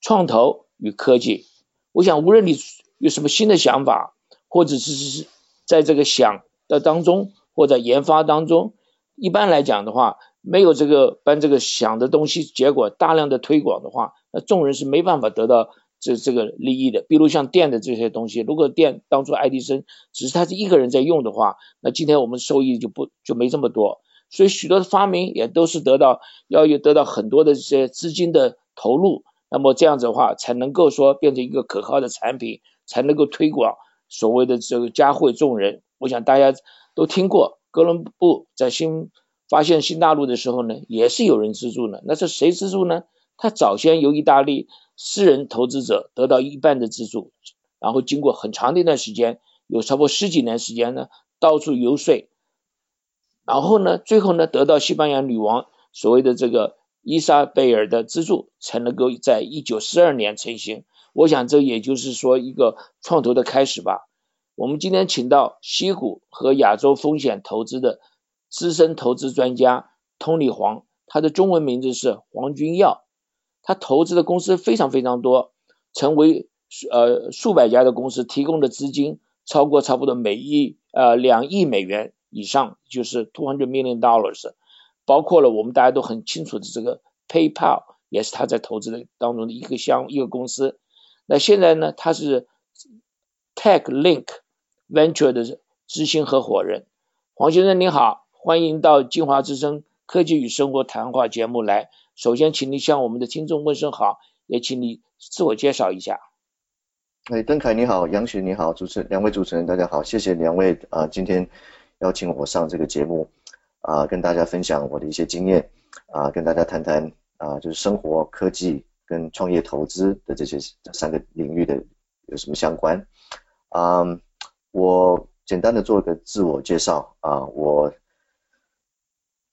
创投与科技。我想，无论你有什么新的想法，或者是是在这个想的当中，或者研发当中，一般来讲的话，没有这个把这个想的东西结果大量的推广的话，那众人是没办法得到。这这个利益的，比如像电的这些东西，如果电当初爱迪生只是他是一个人在用的话，那今天我们收益就不就没这么多。所以许多的发明也都是得到要有得到很多的这些资金的投入，那么这样子的话才能够说变成一个可靠的产品，才能够推广所谓的这个嘉惠众人。我想大家都听过，哥伦布在新发现新大陆的时候呢，也是有人资助呢。那是谁资助呢？他早先由意大利。私人投资者得到一半的资助，然后经过很长的一段时间，有超过十几年时间呢，到处游说，然后呢，最后呢，得到西班牙女王所谓的这个伊莎贝尔的资助，才能够在一九四二年成型。我想这也就是说一个创投的开始吧。我们今天请到西谷和亚洲风险投资的资深投资专家通利黄，他的中文名字是黄君耀。他投资的公司非常非常多，成为呃数百家的公司提供的资金超过差不多每亿呃两亿美元以上，就是 two hundred million dollars，包括了我们大家都很清楚的这个 PayPal 也是他在投资的当中的一个项一个公司。那现在呢，他是 TechLink Venture 的执行合伙人。黄先生您好，欢迎到金华之声科技与生活谈话节目来。首先，请你向我们的听众问声好，也请你自我介绍一下。哎，邓凯你好，杨雪你好，主持两位主持人大家好，谢谢两位啊，今天邀请我上这个节目啊，跟大家分享我的一些经验啊，跟大家谈谈啊，就是生活科技跟创业投资的这些这三个领域的有什么相关啊？我简单的做一个自我介绍啊，我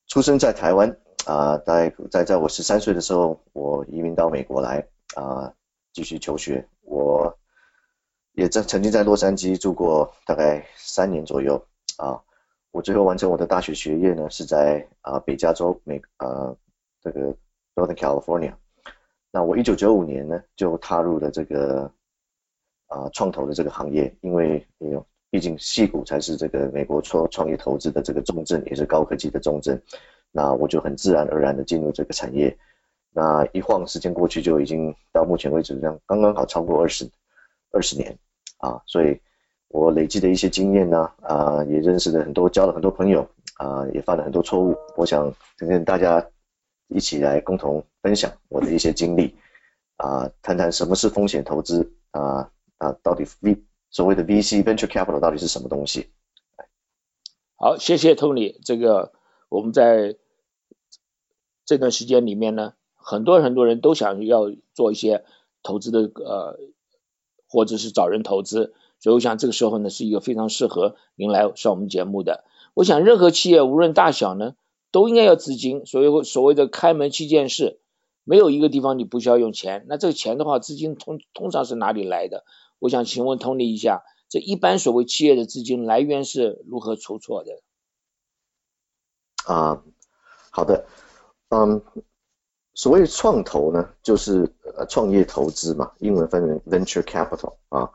出生在台湾。啊，在在在我十三岁的时候，我移民到美国来啊，继续求学。我也在曾经在洛杉矶住过大概三年左右啊。我最后完成我的大学学业呢，是在啊北加州美啊这个 Northern California。那我一九九五年呢就踏入了这个啊创投的这个行业，因为毕竟戏股才是这个美国创创业投资的这个重镇，也是高科技的重镇。那我就很自然而然的进入这个产业，那一晃时间过去就已经到目前为止这样刚刚好超过二十二十年啊，所以我累积的一些经验呢啊，也认识了很多交了很多朋友啊，也犯了很多错误，我想跟大家一起来共同分享我的一些经历啊，谈谈什么是风险投资啊啊，到底 V 所谓的 VC venture capital 到底是什么东西？好，谢谢 Tony 这个。我们在这段时间里面呢，很多很多人都想要做一些投资的呃，或者是找人投资，所以我想这个时候呢是一个非常适合您来上我们节目的。我想任何企业无论大小呢，都应该要资金，所以所谓的开门七件事，没有一个地方你不需要用钱。那这个钱的话，资金通通常是哪里来的？我想请问 Tony 一下，这一般所谓企业的资金来源是如何筹措的？啊，好的，嗯，所谓创投呢，就是呃创业投资嘛，英文翻成 venture capital 啊。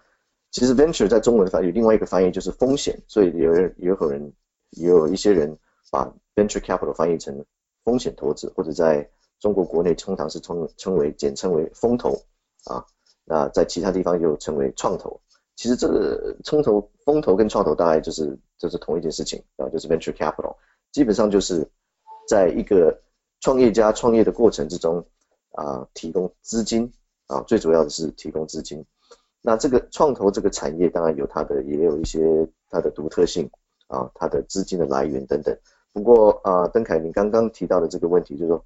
其实 venture 在中文翻有另外一个翻译就是风险，所以有人也有人也有一些人把 venture capital 翻译成风险投资，或者在中国国内通常是称称为简称为风投啊。那在其他地方又称为创投。其实这个冲投风投跟创投大概就是就是同一件事情啊，就是 venture capital。基本上就是在一个创业家创业的过程之中啊，提供资金啊，最主要的是提供资金。那这个创投这个产业当然有它的，也有一些它的独特性啊，它的资金的来源等等。不过啊，邓凯，你刚刚提到的这个问题，就是说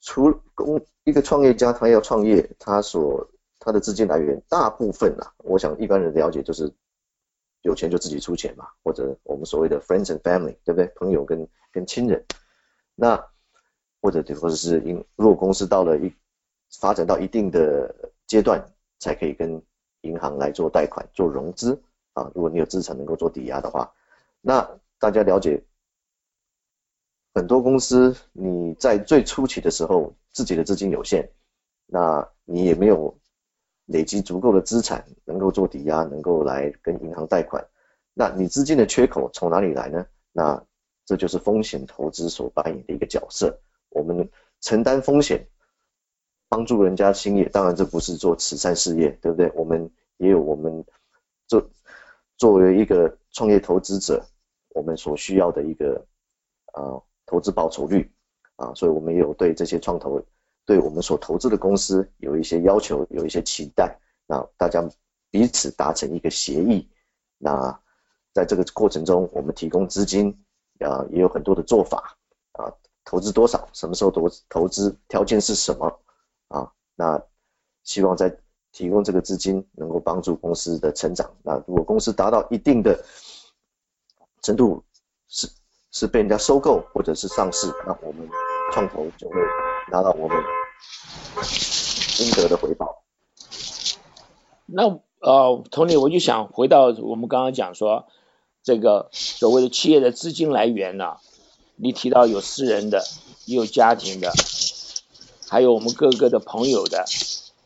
除公一个创业家他要创业，他所他的资金来源大部分啊，我想一般人了解就是有钱就自己出钱嘛，或者我们所谓的 friends and family，对不对？朋友跟跟亲人，那或者或者是因如果公司到了一发展到一定的阶段，才可以跟银行来做贷款做融资啊。如果你有资产能够做抵押的话，那大家了解。很多公司你在最初期的时候，自己的资金有限，那你也没有累积足够的资产，能够做抵押，能够来跟银行贷款，那你资金的缺口从哪里来呢？那这就是风险投资所扮演的一个角色。我们承担风险，帮助人家兴业，当然这不是做慈善事业，对不对？我们也有我们作作为一个创业投资者，我们所需要的一个啊。投资报酬率啊，所以我们也有对这些创投，对我们所投资的公司有一些要求，有一些期待。那大家彼此达成一个协议。那在这个过程中，我们提供资金啊，也有很多的做法，投资多少，什么时候投投资，条件是什么啊？那希望在提供这个资金能够帮助公司的成长。那如果公司达到一定的程度是。是被人家收购或者是上市，那我们创投就会拿到我们应得的回报。那呃，Tony，我就想回到我们刚刚讲说这个所谓的企业的资金来源呢，你提到有私人的，也有家庭的，还有我们各个的朋友的。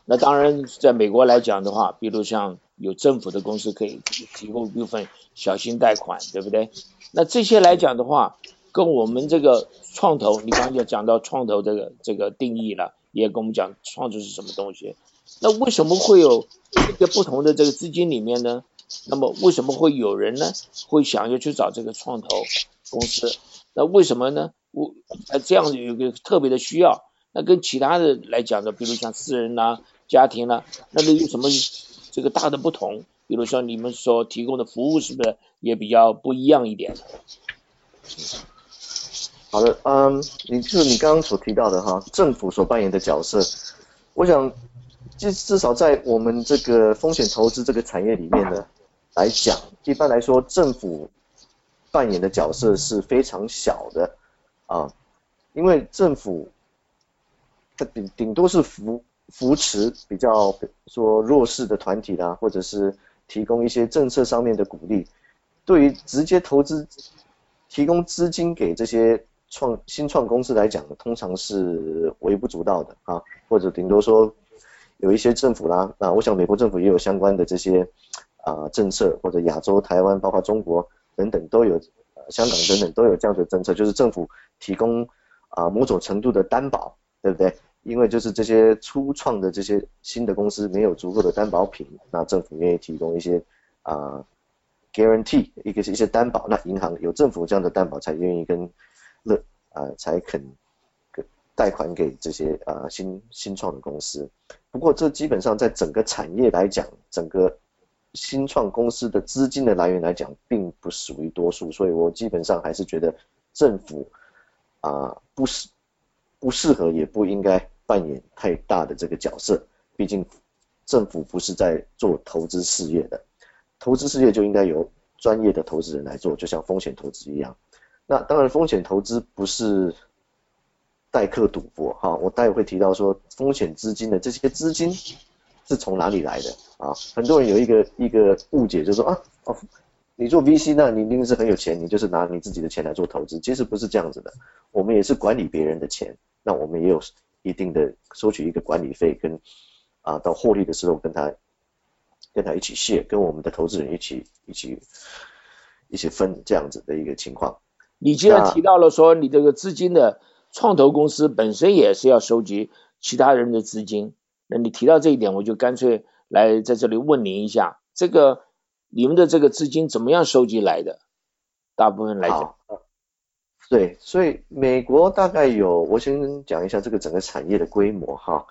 那当然，在美国来讲的话，比如像有政府的公司可以提供部分小型贷款，对不对？那这些来讲的话，跟我们这个创投，你刚才讲到创投这个这个定义了，也跟我们讲创投是什么东西。那为什么会有这个不同的这个资金里面呢？那么为什么会有人呢会想要去找这个创投公司？那为什么呢？我这样子有个特别的需要。那跟其他的来讲的，比如像私人呐、家庭呐，那么有什么这个大的不同？比如说你们所提供的服务是不是也比较不一样一点？好的，嗯，你就是你刚刚所提到的哈，政府所扮演的角色，我想至至少在我们这个风险投资这个产业里面呢来讲，一般来说政府扮演的角色是非常小的啊，因为政府它顶顶多是扶扶持比较说弱势的团体啦，或者是。提供一些政策上面的鼓励，对于直接投资、提供资金给这些创新创公司来讲，通常是微不足道的啊，或者顶多说有一些政府啦，啊，我想美国政府也有相关的这些啊政策，或者亚洲、台湾，包括中国等等都有，香港等等都有这样的政策，就是政府提供啊某种程度的担保，对不对？因为就是这些初创的这些新的公司没有足够的担保品，那政府愿意提供一些啊 guarantee 一个是一些担保，那银行有政府这样的担保才愿意跟乐啊才肯贷款给这些啊新新创的公司。不过这基本上在整个产业来讲，整个新创公司的资金的来源来讲，并不属于多数，所以我基本上还是觉得政府啊不是不适合也不应该。扮演太大的这个角色，毕竟政府不是在做投资事业的，投资事业就应该由专业的投资人来做，就像风险投资一样。那当然，风险投资不是代客赌博哈，我待会会提到说风险资金的这些资金是从哪里来的啊？很多人有一个一个误解，就是说啊哦，你做 VC 那你一定是很有钱，你就是拿你自己的钱来做投资，其实不是这样子的，我们也是管理别人的钱，那我们也有。一定的收取一个管理费，跟啊到获利的时候跟他跟他一起卸，跟我们的投资人一起一起一起分这样子的一个情况。你既然提到了说你这个资金的创投公司本身也是要收集其他人的资金，那你提到这一点，我就干脆来在这里问您一下，这个你们的这个资金怎么样收集来的？大部分来讲。对，所以美国大概有，我先讲一下这个整个产业的规模哈，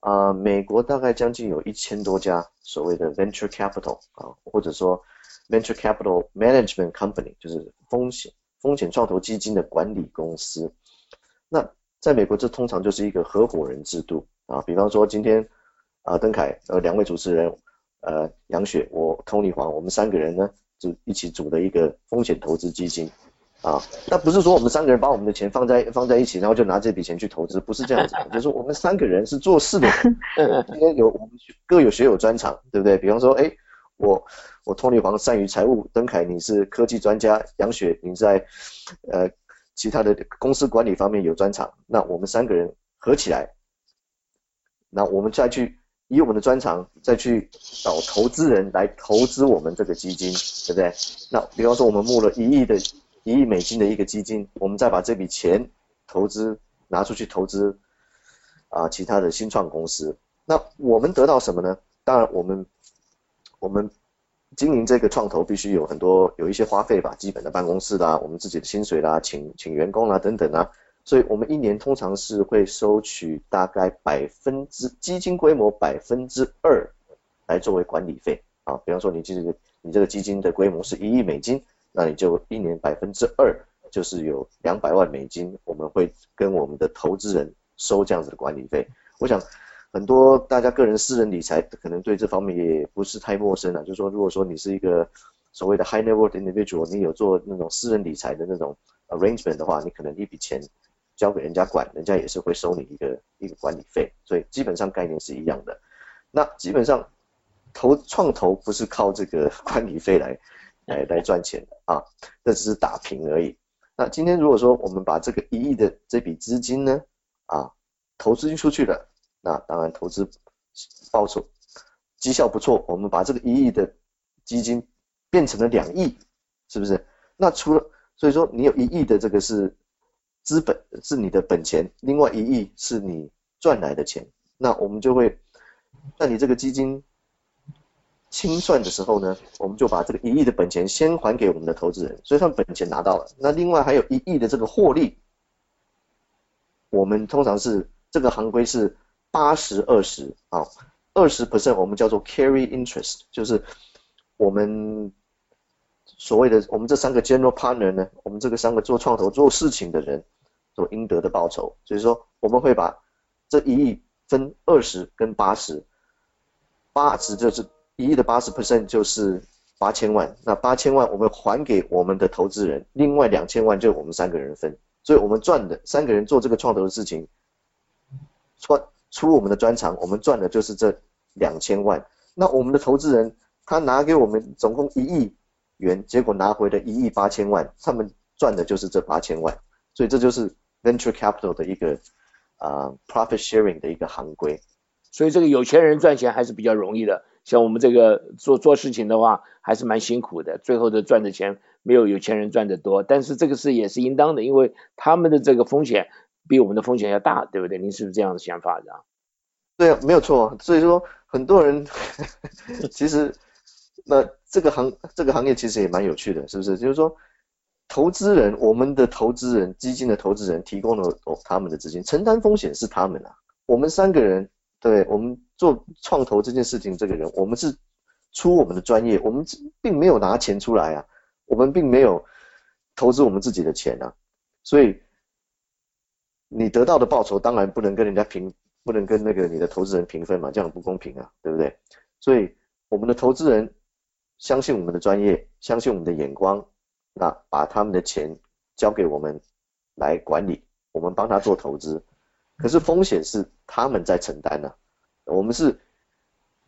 啊，美国大概将近有一千多家所谓的 venture capital 啊，或者说 venture capital management company，就是风险风险创投基金的管理公司。那在美国这通常就是一个合伙人制度啊，比方说今天啊，邓凯呃两位主持人呃杨雪我 Tony 黄我们三个人呢就一起组的一个风险投资基金。啊，那不是说我们三个人把我们的钱放在放在一起，然后就拿这笔钱去投资，不是这样子，就是我们三个人是做事的，今天有我们各有学有专长，对不对？比方说，哎，我我 Tony 黄善于财务，邓凯你是科技专家，杨雪你在呃其他的公司管理方面有专长，那我们三个人合起来，那我们再去以我们的专长再去找投资人来投资我们这个基金，对不对？那比方说我们募了一亿的。一亿美金的一个基金，我们再把这笔钱投资拿出去投资啊，其他的新创公司。那我们得到什么呢？当然，我们我们经营这个创投必须有很多有一些花费吧，基本的办公室啦，我们自己的薪水啦，请请员工啦等等啊。所以我们一年通常是会收取大概百分之基金规模百分之二来作为管理费啊。比方说，你这个你这个基金的规模是一亿美金。那你就一年百分之二，就是有两百万美金，我们会跟我们的投资人收这样子的管理费。我想很多大家个人私人理财可能对这方面也不是太陌生了。就是说，如果说你是一个所谓的 high net worth individual，你有做那种私人理财的那种 arrangement 的话，你可能一笔钱交给人家管，人家也是会收你一个一个管理费。所以基本上概念是一样的。那基本上投创投不是靠这个 管理费来。来来赚钱的啊，这只是打平而已。那今天如果说我们把这个一亿的这笔资金呢啊投资出去了，那当然投资报酬绩效不错，我们把这个一亿的基金变成了两亿，是不是？那除了所以说你有一亿的这个是资本是你的本钱，另外一亿是你赚来的钱，那我们就会那你这个基金。清算的时候呢，我们就把这个一亿的本钱先还给我们的投资人，所以他们本钱拿到了。那另外还有一亿的这个获利，我们通常是这个行规是八十二十啊，二十 percent 我们叫做 carry interest，就是我们所谓的我们这三个 general partner 呢，我们这个三个做创投做事情的人所应得的报酬。所以说我们会把这一亿分二十跟八十，八十就是。一亿的八十 percent 就是八千万，那八千万我们还给我们的投资人，另外两千万就我们三个人分，所以我们赚的三个人做这个创投的事情，出出我们的专长，我们赚的就是这两千万。那我们的投资人他拿给我们总共一亿元，结果拿回了一亿八千万，他们赚的就是这八千万，所以这就是 venture capital 的一个啊 profit sharing 的一个行规。所以这个有钱人赚钱还是比较容易的。像我们这个做做事情的话，还是蛮辛苦的，最后的赚的钱没有有钱人赚的多，但是这个是也是应当的，因为他们的这个风险比我们的风险要大，对不对？您是不是这样的想法的？对啊，没有错。所以说很多人 其实那这个行这个行业其实也蛮有趣的，是不是？就是说投资人，我们的投资人基金的投资人提供了哦他们的资金，承担风险是他们啊，我们三个人。对我们做创投这件事情，这个人我们是出我们的专业，我们并没有拿钱出来啊，我们并没有投资我们自己的钱啊，所以你得到的报酬当然不能跟人家平，不能跟那个你的投资人平分嘛，这样不公平啊，对不对？所以我们的投资人相信我们的专业，相信我们的眼光，那把他们的钱交给我们来管理，我们帮他做投资。可是风险是他们在承担呢，我们是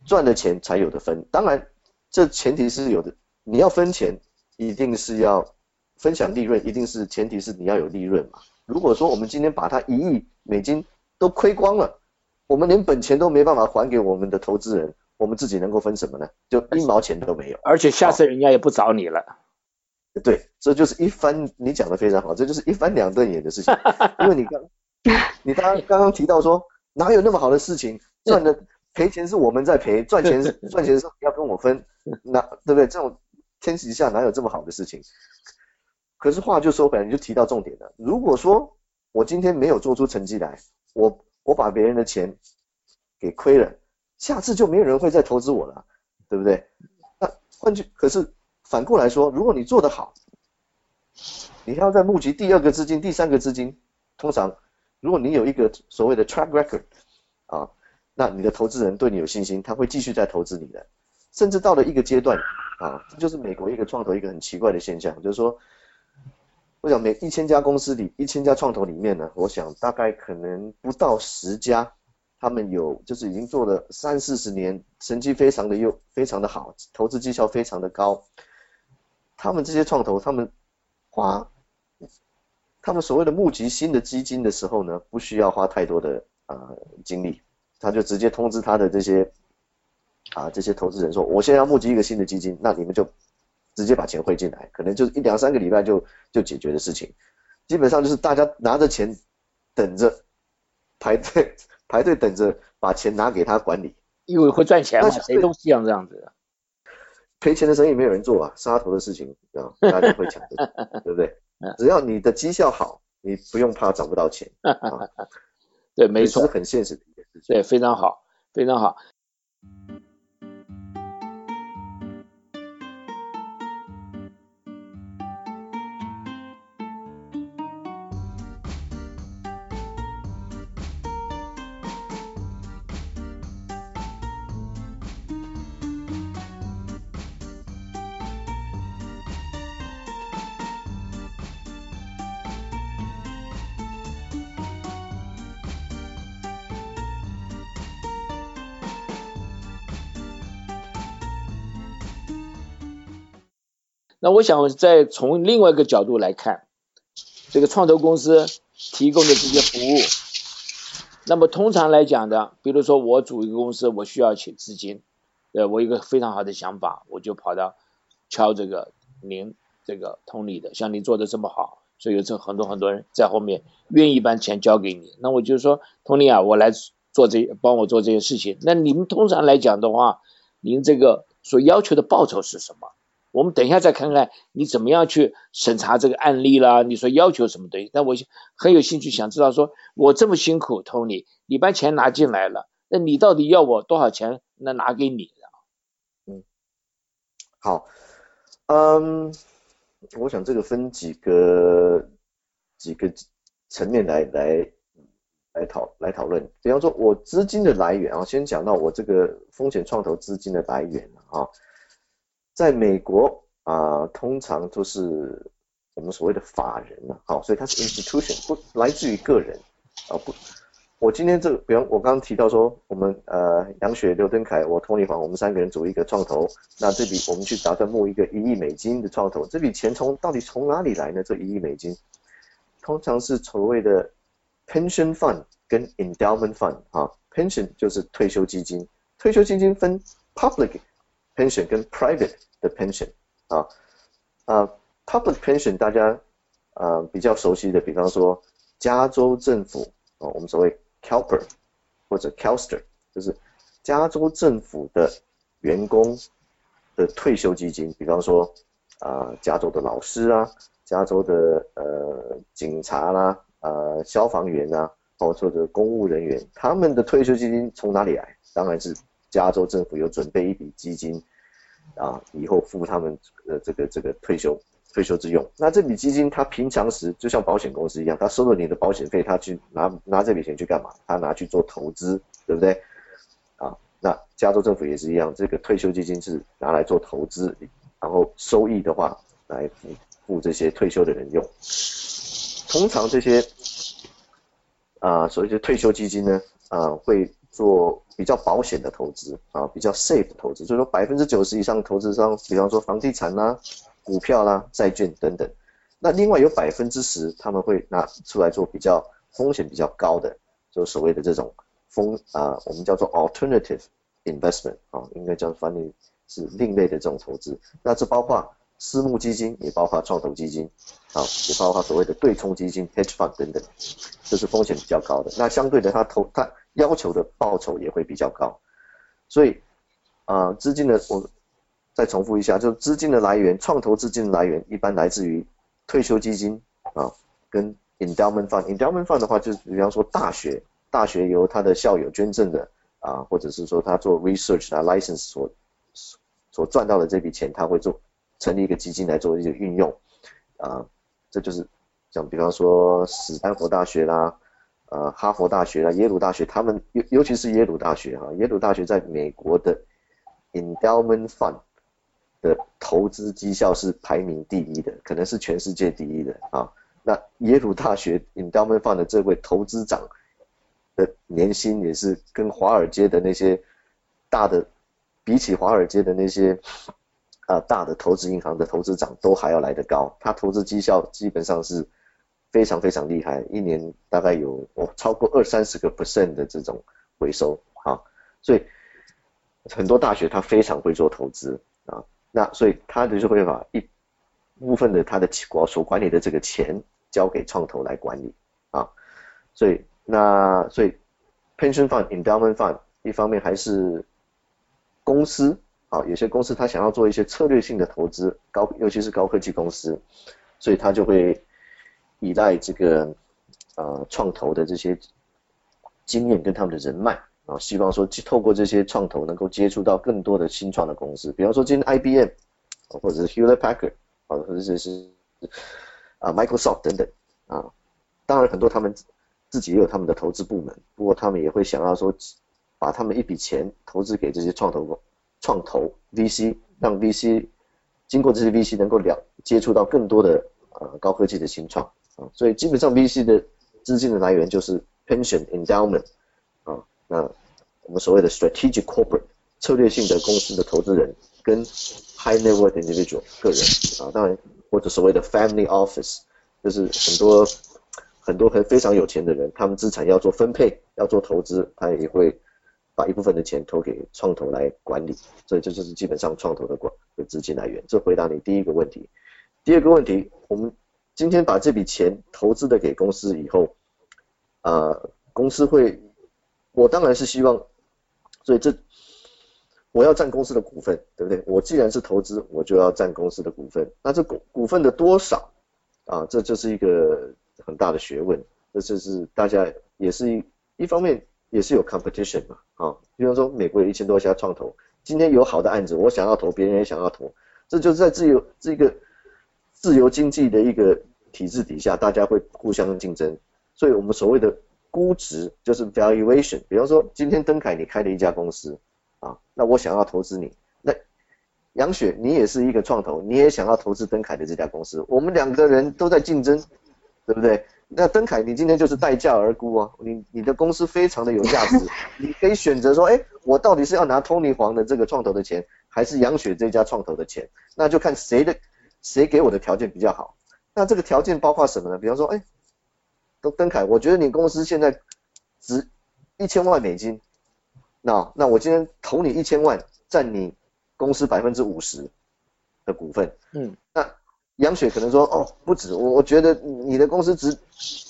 赚的钱才有的分。当然，这前提是有的，你要分钱，一定是要分享利润，一定是前提是你要有利润嘛。如果说我们今天把它一亿美金都亏光了，我们连本钱都没办法还给我们的投资人，我们自己能够分什么呢？就一毛钱都没有。而且下次人家也不找你了。对，这就是一翻，你讲的非常好，这就是一翻两瞪眼的事情，因为你刚。你刚刚刚刚提到说哪有那么好的事情？赚的赔钱是我们在赔，赚钱是赚钱是要跟我分，那对不对？这种天底下哪有这么好的事情？可是话就说回来，你就提到重点了。如果说我今天没有做出成绩来，我我把别人的钱给亏了，下次就没有人会再投资我了，对不对？那换句可是反过来说，如果你做得好，你要再募集第二个资金、第三个资金，通常。如果你有一个所谓的 track record 啊，那你的投资人对你有信心，他会继续再投资你的。甚至到了一个阶段啊，这就是美国一个创投一个很奇怪的现象，就是说，我想每一千家公司里，一千家创投里面呢，我想大概可能不到十家，他们有就是已经做了三四十年，成绩非常的优，非常的好，投资绩效非常的高。他们这些创投，他们花他们所谓的募集新的基金的时候呢，不需要花太多的啊精力，他就直接通知他的这些啊这些投资人说，我现在要募集一个新的基金，那你们就直接把钱汇进来，可能就是一两三个礼拜就就解决的事情，基本上就是大家拿着钱等着排队排队等着把钱拿给他管理，因为会赚钱嘛，谁都是这样这样子。赔钱的生意没有人做啊，杀头的事情啊，大家会抢的，对不对？只要你的绩效好，你不用怕找不到钱。对，没错，很现实的一件事情。对，非常好，非常好。那我想再从另外一个角度来看，这个创投公司提供的这些服务，那么通常来讲的，比如说我组一个公司，我需要请资金，呃，我有个非常好的想法，我就跑到敲这个您这个通理的，像你做的这么好，所以有这很多很多人在后面愿意把钱交给你，那我就说，通理啊，我来做这帮我做这些事情，那你们通常来讲的话，您这个所要求的报酬是什么？我们等一下再看看你怎么样去审查这个案例啦。你说要求什么东西？但我很有兴趣想知道，说我这么辛苦，Tony，你把钱拿进来了，那你到底要我多少钱？那拿给你？嗯，好，嗯，我想这个分几个几个层面来来来讨来讨论。比方说，我资金的来源啊，先讲到我这个风险创投资金的来源啊。在美国啊，通常都是我们所谓的法人嘛，好，所以它是 institution，不来自于个人啊，不，我今天这个，比方我刚刚提到说，我们呃杨雪、刘登凯、我托尼黄，我们三个人组一个创投，那这笔我们去打算募一个一亿美金的创投，这笔钱从到底从哪里来呢？这一亿美金，通常是所谓的 pension fund 跟 endowment fund 啊，pension 就是退休基金，退休基金分 public pension 跟 private。的 pension 啊啊 public pension 大家啊比较熟悉的，比方说加州政府啊，我们所谓 CalPER 或者 Calster，就是加州政府的员工的退休基金，比方说啊加州的老师啊，加州的呃警察啦，呃消防员啊，或者公务人员，他们的退休基金从哪里来？当然是加州政府有准备一笔基金。啊，以后付他们呃这个这个退休退休之用。那这笔基金，他平常时就像保险公司一样，他收了你的保险费，他去拿拿这笔钱去干嘛？他拿去做投资，对不对？啊，那加州政府也是一样，这个退休基金是拿来做投资，然后收益的话来付付这些退休的人用。通常这些啊，所谓的退休基金呢，啊会。做比较保险的投资啊，比较 safe 投资，就是说百分之九十以上投资商，比方说房地产啦、股票啦、债券等等。那另外有百分之十，他们会拿出来做比较风险比较高的，就所谓的这种风啊，我们叫做 alternative investment 啊，应该叫翻译是另类的这种投资。那这包括私募基金，也包括创投基金，啊，也包括所谓的对冲基金 hedge fund 等等，这是风险比较高的。那相对的，它投它。要求的报酬也会比较高，所以啊，资金的我再重复一下，就是资金的来源，创投资金的来源一般来自于退休基金啊，跟 endowment fund。endowment fund 的话，就是比方说大学，大学由他的校友捐赠的啊，或者是说他做 research 啊 license 所所赚到的这笔钱，他会做成立一个基金来做一些运用啊，这就是像比方说史丹佛大学啦。呃哈佛大学啊、耶鲁大学，他们尤尤其是耶鲁大学哈，耶鲁大学在美国的 endowment fund 的投资绩效是排名第一的，可能是全世界第一的啊。那耶鲁大学 endowment fund 的这位投资长的年薪也是跟华尔街的那些大的，比起华尔街的那些啊大的投资银行的投资长都还要来得高，他投资绩效基本上是。非常非常厉害，一年大概有哦超过二三十个 percent 的这种回收啊，所以很多大学他非常会做投资啊，那所以他就是会把一部分的他的国所管理的这个钱交给创投来管理啊，所以那所以 pension fund endowment fund 一方面还是公司啊，有些公司他想要做一些策略性的投资，高尤其是高科技公司，所以他就会。依赖这个呃创投的这些经验跟他们的人脉啊，希望说透过这些创投能够接触到更多的新创的公司，比方说今天 IBM 或者是 Hewlett Packard 啊，或者是啊 Microsoft 等等啊，当然很多他们自己也有他们的投资部门，不过他们也会想要说把他们一笔钱投资给这些创投公创投 VC，让 VC 经过这些 VC 能够了接触到更多的呃高科技的新创啊。所以基本上 VC 的资金的来源就是 pension endowment 啊，那我们所谓的 strategic corporate 策略性的公司的投资人跟 high net worth individual 个人啊，当然或者所谓的 family office 就是很多很多很非常有钱的人，他们资产要做分配要做投资，他也会把一部分的钱投给创投来管理，所以这就是基本上创投的管的资金来源。这回答你第一个问题，第二个问题我们。今天把这笔钱投资的给公司以后，啊，公司会，我当然是希望，所以这我要占公司的股份，对不对？我既然是投资，我就要占公司的股份。那这股股份的多少啊？这就是一个很大的学问。这就是大家也是一一方面也是有 competition 嘛，啊，比方说美国有一千多家创投，今天有好的案子，我想要投，别人也想要投，这就是在自由这个自由经济的一个。体制底下，大家会互相竞争，所以我们所谓的估值就是 valuation。比方说，今天登凯你开了一家公司啊，那我想要投资你，那杨雪你也是一个创投，你也想要投资登凯的这家公司，我们两个人都在竞争，对不对？那登凯你今天就是待价而沽啊，你你的公司非常的有价值，你可以选择说，哎，我到底是要拿 Tony 黄的这个创投的钱，还是杨雪这家创投的钱？那就看谁的谁给我的条件比较好。那这个条件包括什么呢？比方说，哎，登登凯，我觉得你公司现在值一千万美金，那那我今天投你一千万，占你公司百分之五十的股份。嗯。那杨雪可能说，哦，不止，我我觉得你的公司值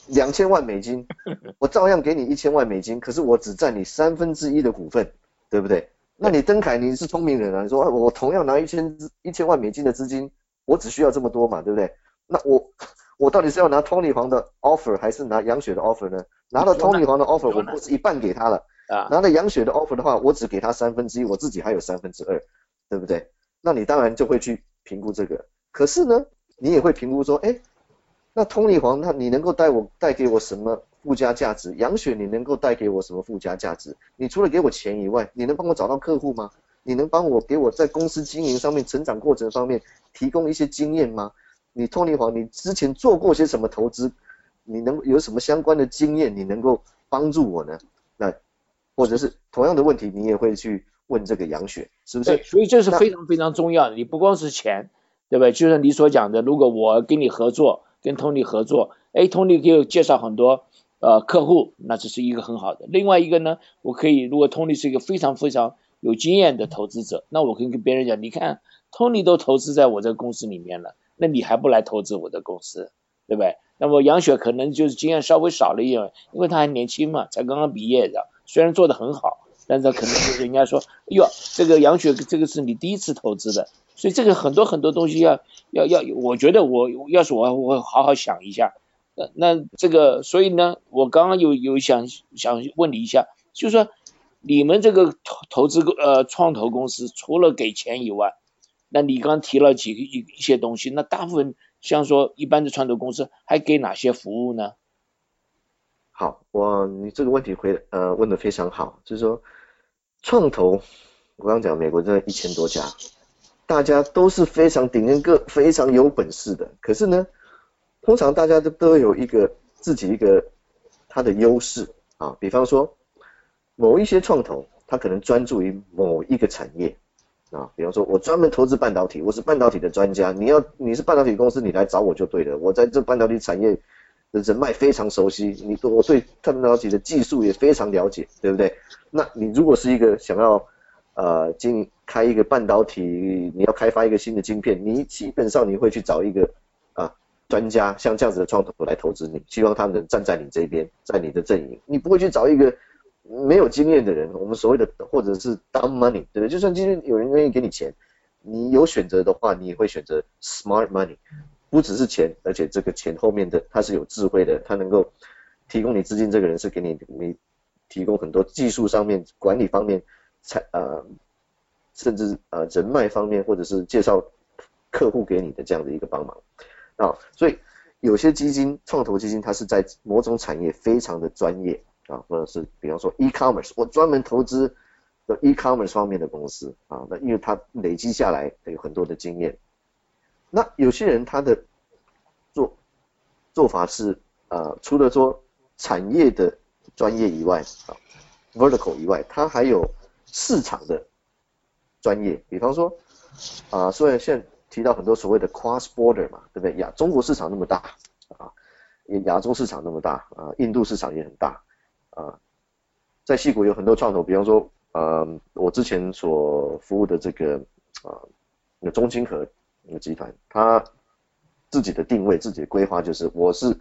两千万美金，我照样给你一千万美金，可是我只占你三分之一的股份，对不对？那你登凯你是聪明人啊，你说，我同样拿一千一千万美金的资金，我只需要这么多嘛，对不对？那我我到底是要拿 Tony 黄的 offer 还是拿杨雪的 offer 呢？拿了 Tony 黄的 offer，我不是一半给他了啊。拿了杨雪的 offer 的话，我只给他三分之一，我自己还有三分之二，对不对？那你当然就会去评估这个。可是呢，你也会评估说，哎，那 Tony 黄那你能够带我带给我什么附加价值？杨雪你能够带给我什么附加价值？你除了给我钱以外，你能帮我找到客户吗？你能帮我给我在公司经营上面成长过程方面提供一些经验吗？你通力黄，你之前做过些什么投资？你能有什么相关的经验？你能够帮助我呢？那或者是同样的问题，你也会去问这个杨雪，是不是？所以这是非常非常重要的。你不光是钱，对不对？就像你所讲的，如果我跟你合作，跟 Tony 合作，哎，托尼给我介绍很多呃客户，那这是一个很好的。另外一个呢，我可以如果 Tony 是一个非常非常有经验的投资者，那我可以跟别人讲，你看 Tony 都投资在我这个公司里面了。那你还不来投资我的公司，对不对？那么杨雪可能就是经验稍微少了一点，因为她还年轻嘛，才刚刚毕业的，虽然做的很好，但是可能就是人家说，哟，这个杨雪这个是你第一次投资的，所以这个很多很多东西要要要，我觉得我要是我我会好好想一下。那那这个，所以呢，我刚刚有有想想问你一下，就是说你们这个投投资呃创投公司除了给钱以外，那你刚提了几个一一些东西，那大部分像说一般的创投公司还给哪些服务呢？好，我你这个问题回呃问的非常好，就是说创投，我刚刚讲美国这一千多家，大家都是非常顶尖个非常有本事的，可是呢，通常大家都都有一个自己一个它的优势啊，比方说某一些创投，它可能专注于某一个产业。啊，比方说，我专门投资半导体，我是半导体的专家。你要你是半导体公司，你来找我就对了。我在这半导体产业的人脉非常熟悉，你我对半导体的技术也非常了解，对不对？那你如果是一个想要呃经开一个半导体，你要开发一个新的晶片，你基本上你会去找一个啊专家，像这样子的创投来投资你，希望他能站在你这边，在你的阵营，你不会去找一个。没有经验的人，我们所谓的或者是 dumb money，对不对？就算今天有人愿意给你钱，你有选择的话，你也会选择 smart money，不只是钱，而且这个钱后面的他是有智慧的，他能够提供你资金，这个人是给你你提供很多技术上面、管理方面、才呃，甚至呃人脉方面，或者是介绍客户给你的这样的一个帮忙啊。所以有些基金，创投基金，它是在某种产业非常的专业。啊，或者是比方说 e-commerce，我专门投资 e-commerce 方面的公司啊，那因为它累积下来有很多的经验。那有些人他的做做法是呃，除了说产业的专业以外啊，vertical 以外，他还有市场的专业。比方说啊，虽然现在提到很多所谓的 cross border 嘛，对不对？亚中国市场那么大啊，亚洲市场那么大啊，印度市场也很大。啊，在戏谷有很多创投，比方说，呃，我之前所服务的这个啊，那中金河那个集团，他自己的定位、自己的规划就是，我是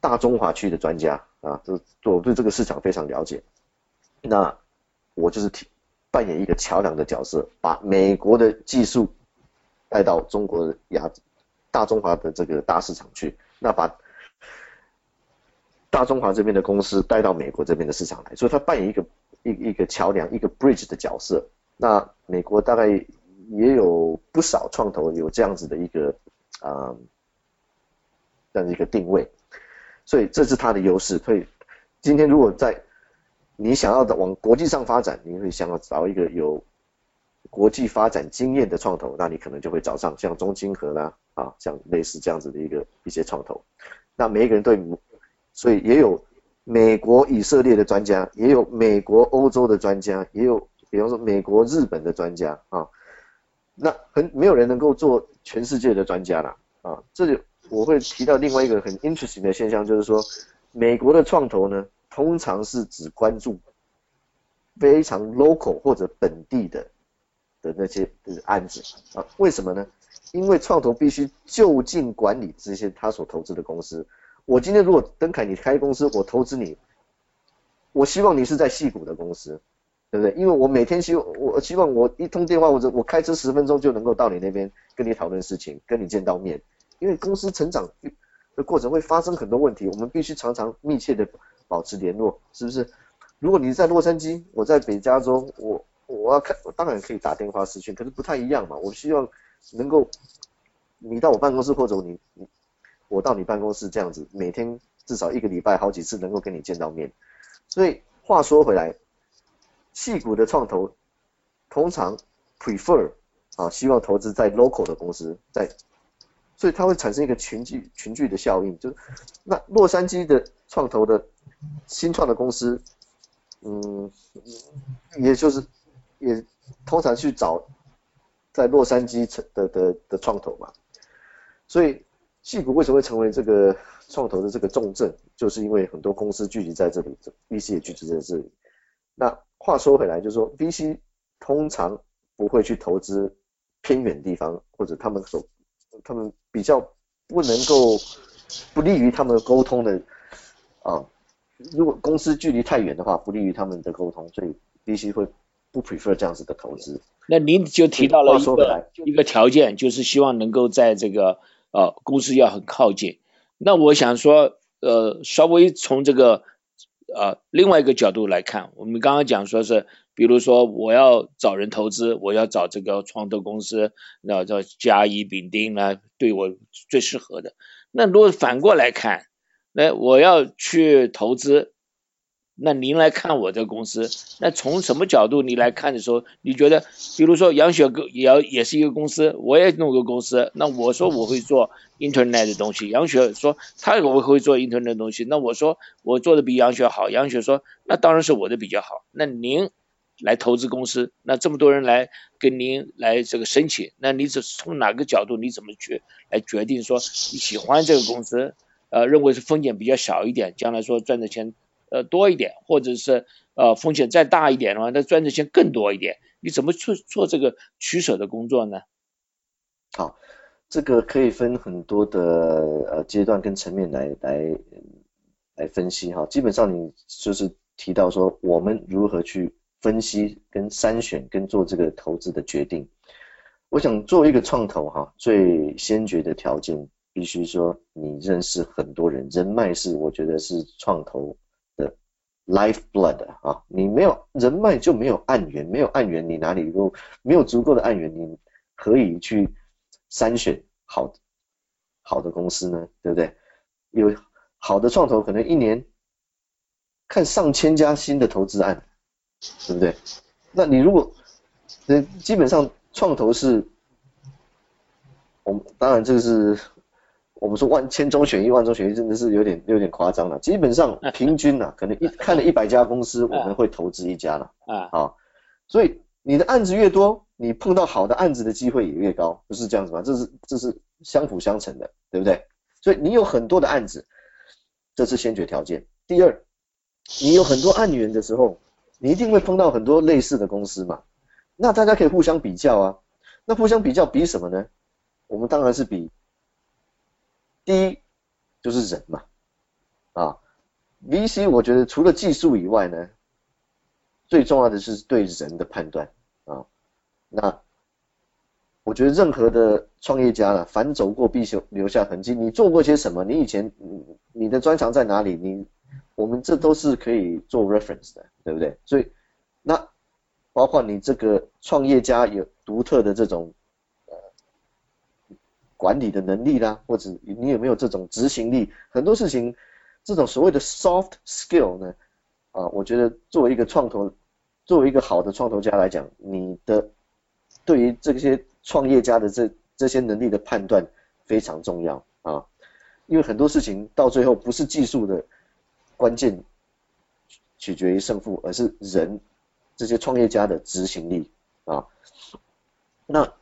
大中华区的专家啊，就我对这个市场非常了解，那我就是替扮演一个桥梁的角色，把美国的技术带到中国的亚大中华的这个大市场去，那把。大中华这边的公司带到美国这边的市场来，所以他扮演一个一一个桥梁、一个 bridge 的角色。那美国大概也有不少创投有这样子的一个啊这样的一个定位，所以这是它的优势。所以今天如果在你想要往国际上发展，你会想要找一个有国际发展经验的创投，那你可能就会找上像中金和啦啊，像类似这样子的一个一些创投。那每一个人对。所以也有美国以色列的专家，也有美国欧洲的专家，也有比方说美国日本的专家啊。那很没有人能够做全世界的专家了啊。这里我会提到另外一个很 interesting 的现象，就是说美国的创投呢，通常是只关注非常 local 或者本地的的那些案子啊。为什么呢？因为创投必须就近管理这些他所投资的公司。我今天如果登凯你开公司，我投资你，我希望你是在细谷的公司，对不对？因为我每天希望，我希望我一通电话或者我开车十分钟就能够到你那边跟你讨论事情，跟你见到面。因为公司成长的过程会发生很多问题，我们必须常常密切的保持联络，是不是？如果你在洛杉矶，我在北加州，我我要看，我当然可以打电话私讯，可是不太一样嘛。我希望能够你到我办公室或者你你。我到你办公室这样子，每天至少一个礼拜好几次能够跟你见到面。所以话说回来，细股的创投通常 prefer 啊，希望投资在 local 的公司，在，所以它会产生一个群聚群聚的效应，就是那洛杉矶的创投的新创的公司，嗯，也就是也通常去找在洛杉矶的的的创投嘛，所以。戏股为什么会成为这个创投的这个重镇？就是因为很多公司聚集在这里，VC 也聚集在这里。那话说回来，就是说 VC 通常不会去投资偏远地方，或者他们所他们比较不能够不利于他们沟通的啊。如果公司距离太远的话，不利于他们的沟通，所以 VC 会不 prefer 这样子的投资。那您就提到了一个一个条件，就是希望能够在这个。呃，公司要很靠近。那我想说，呃，稍微从这个呃另外一个角度来看，我们刚刚讲说是，比如说我要找人投资，我要找这个创投公司，那叫甲乙丙丁呢，对我最适合的。那如果反过来看，那我要去投资，那您来看我这个公司，那从什么角度你来看的时候，你觉得，比如说杨雪哥也要也是一个公司，我也弄个公司，那我说我会做 internet 的东西，杨雪说他我会做 internet 的东西，那我说我做的比杨雪好，杨雪说那当然是我的比较好，那您来投资公司，那这么多人来跟您来这个申请，那你是从哪个角度你怎么去来决定说你喜欢这个公司？呃，认为是风险比较小一点，将来说赚的钱呃多一点，或者是呃风险再大一点的话，那赚的钱更多一点，你怎么去做这个取舍的工作呢？好，这个可以分很多的呃阶段跟层面来来来分析哈。基本上你就是提到说我们如何去分析跟筛选跟做这个投资的决定。我想作为一个创投哈，最先决的条件。必须说，你认识很多人，人脉是我觉得是创投 life blood 啊。你没有人脉就没有案源，没有案源你哪里够？没有足够的案源，你可以去筛选好好的公司呢？对不对？有好的创投可能一年看上千家新的投资案，对不对？那你如果呃基本上创投是，我们当然这个是。我们说万千中选一，万中选一，真的是有点有点夸张了。基本上平均呢，可能一看了一百家公司，我们会投资一家了。啊，好，所以你的案子越多，你碰到好的案子的机会也越高，不是这样子吗？这是这是相辅相成的，对不对？所以你有很多的案子，这是先决条件。第二，你有很多案源的时候，你一定会碰到很多类似的公司嘛。那大家可以互相比较啊。那互相比较比什么呢？我们当然是比。第一就是人嘛，啊，VC 我觉得除了技术以外呢，最重要的是对人的判断啊。那我觉得任何的创业家呢，凡走过必修留下痕迹。你做过些什么？你以前你的专长在哪里？你我们这都是可以做 reference 的，对不对？所以那包括你这个创业家有独特的这种。管理的能力啦，或者你有没有这种执行力？很多事情，这种所谓的 soft skill 呢，啊，我觉得作为一个创投，作为一个好的创投家来讲，你的对于这些创业家的这这些能力的判断非常重要啊，因为很多事情到最后不是技术的关键取决于胜负，而是人这些创业家的执行力啊。那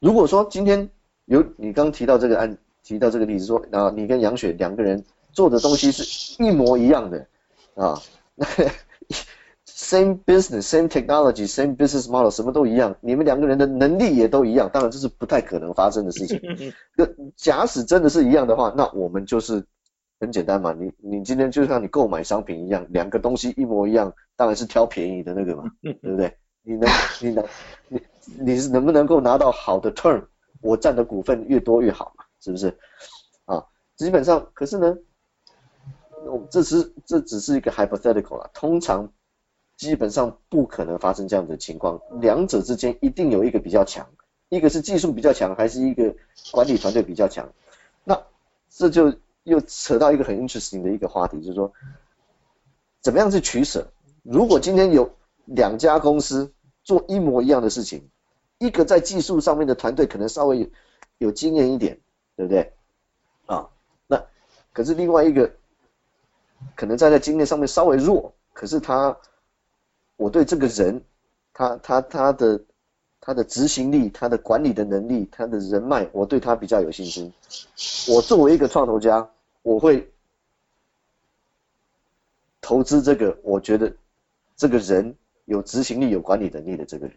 如果说今天，有你刚提到这个案，提到这个例子说，啊，你跟杨雪两个人做的东西是一模一样的啊，那 same business, same technology, same business model，什么都一样，你们两个人的能力也都一样，当然这是不太可能发生的事情。那假使真的是一样的话，那我们就是很简单嘛，你你今天就像你购买商品一样，两个东西一模一样，当然是挑便宜的那个嘛，对不对？你能你能你你是能不能够拿到好的 turn？我占的股份越多越好嘛，是不是？啊，基本上，可是呢，我这是这只是一个 hypothetical 啦，通常基本上不可能发生这样的情况，两者之间一定有一个比较强，一个是技术比较强，还是一个管理团队比较强？那这就又扯到一个很 interesting 的一个话题，就是说，怎么样去取舍？如果今天有两家公司做一模一样的事情。一个在技术上面的团队可能稍微有经验一点，对不对？啊，那可是另外一个可能在在经验上面稍微弱，可是他我对这个人，他他他的他的执行力、他的管理的能力、他的人脉，我对他比较有信心。我作为一个创投家，我会投资这个，我觉得这个人有执行力、有管理能力的这个人。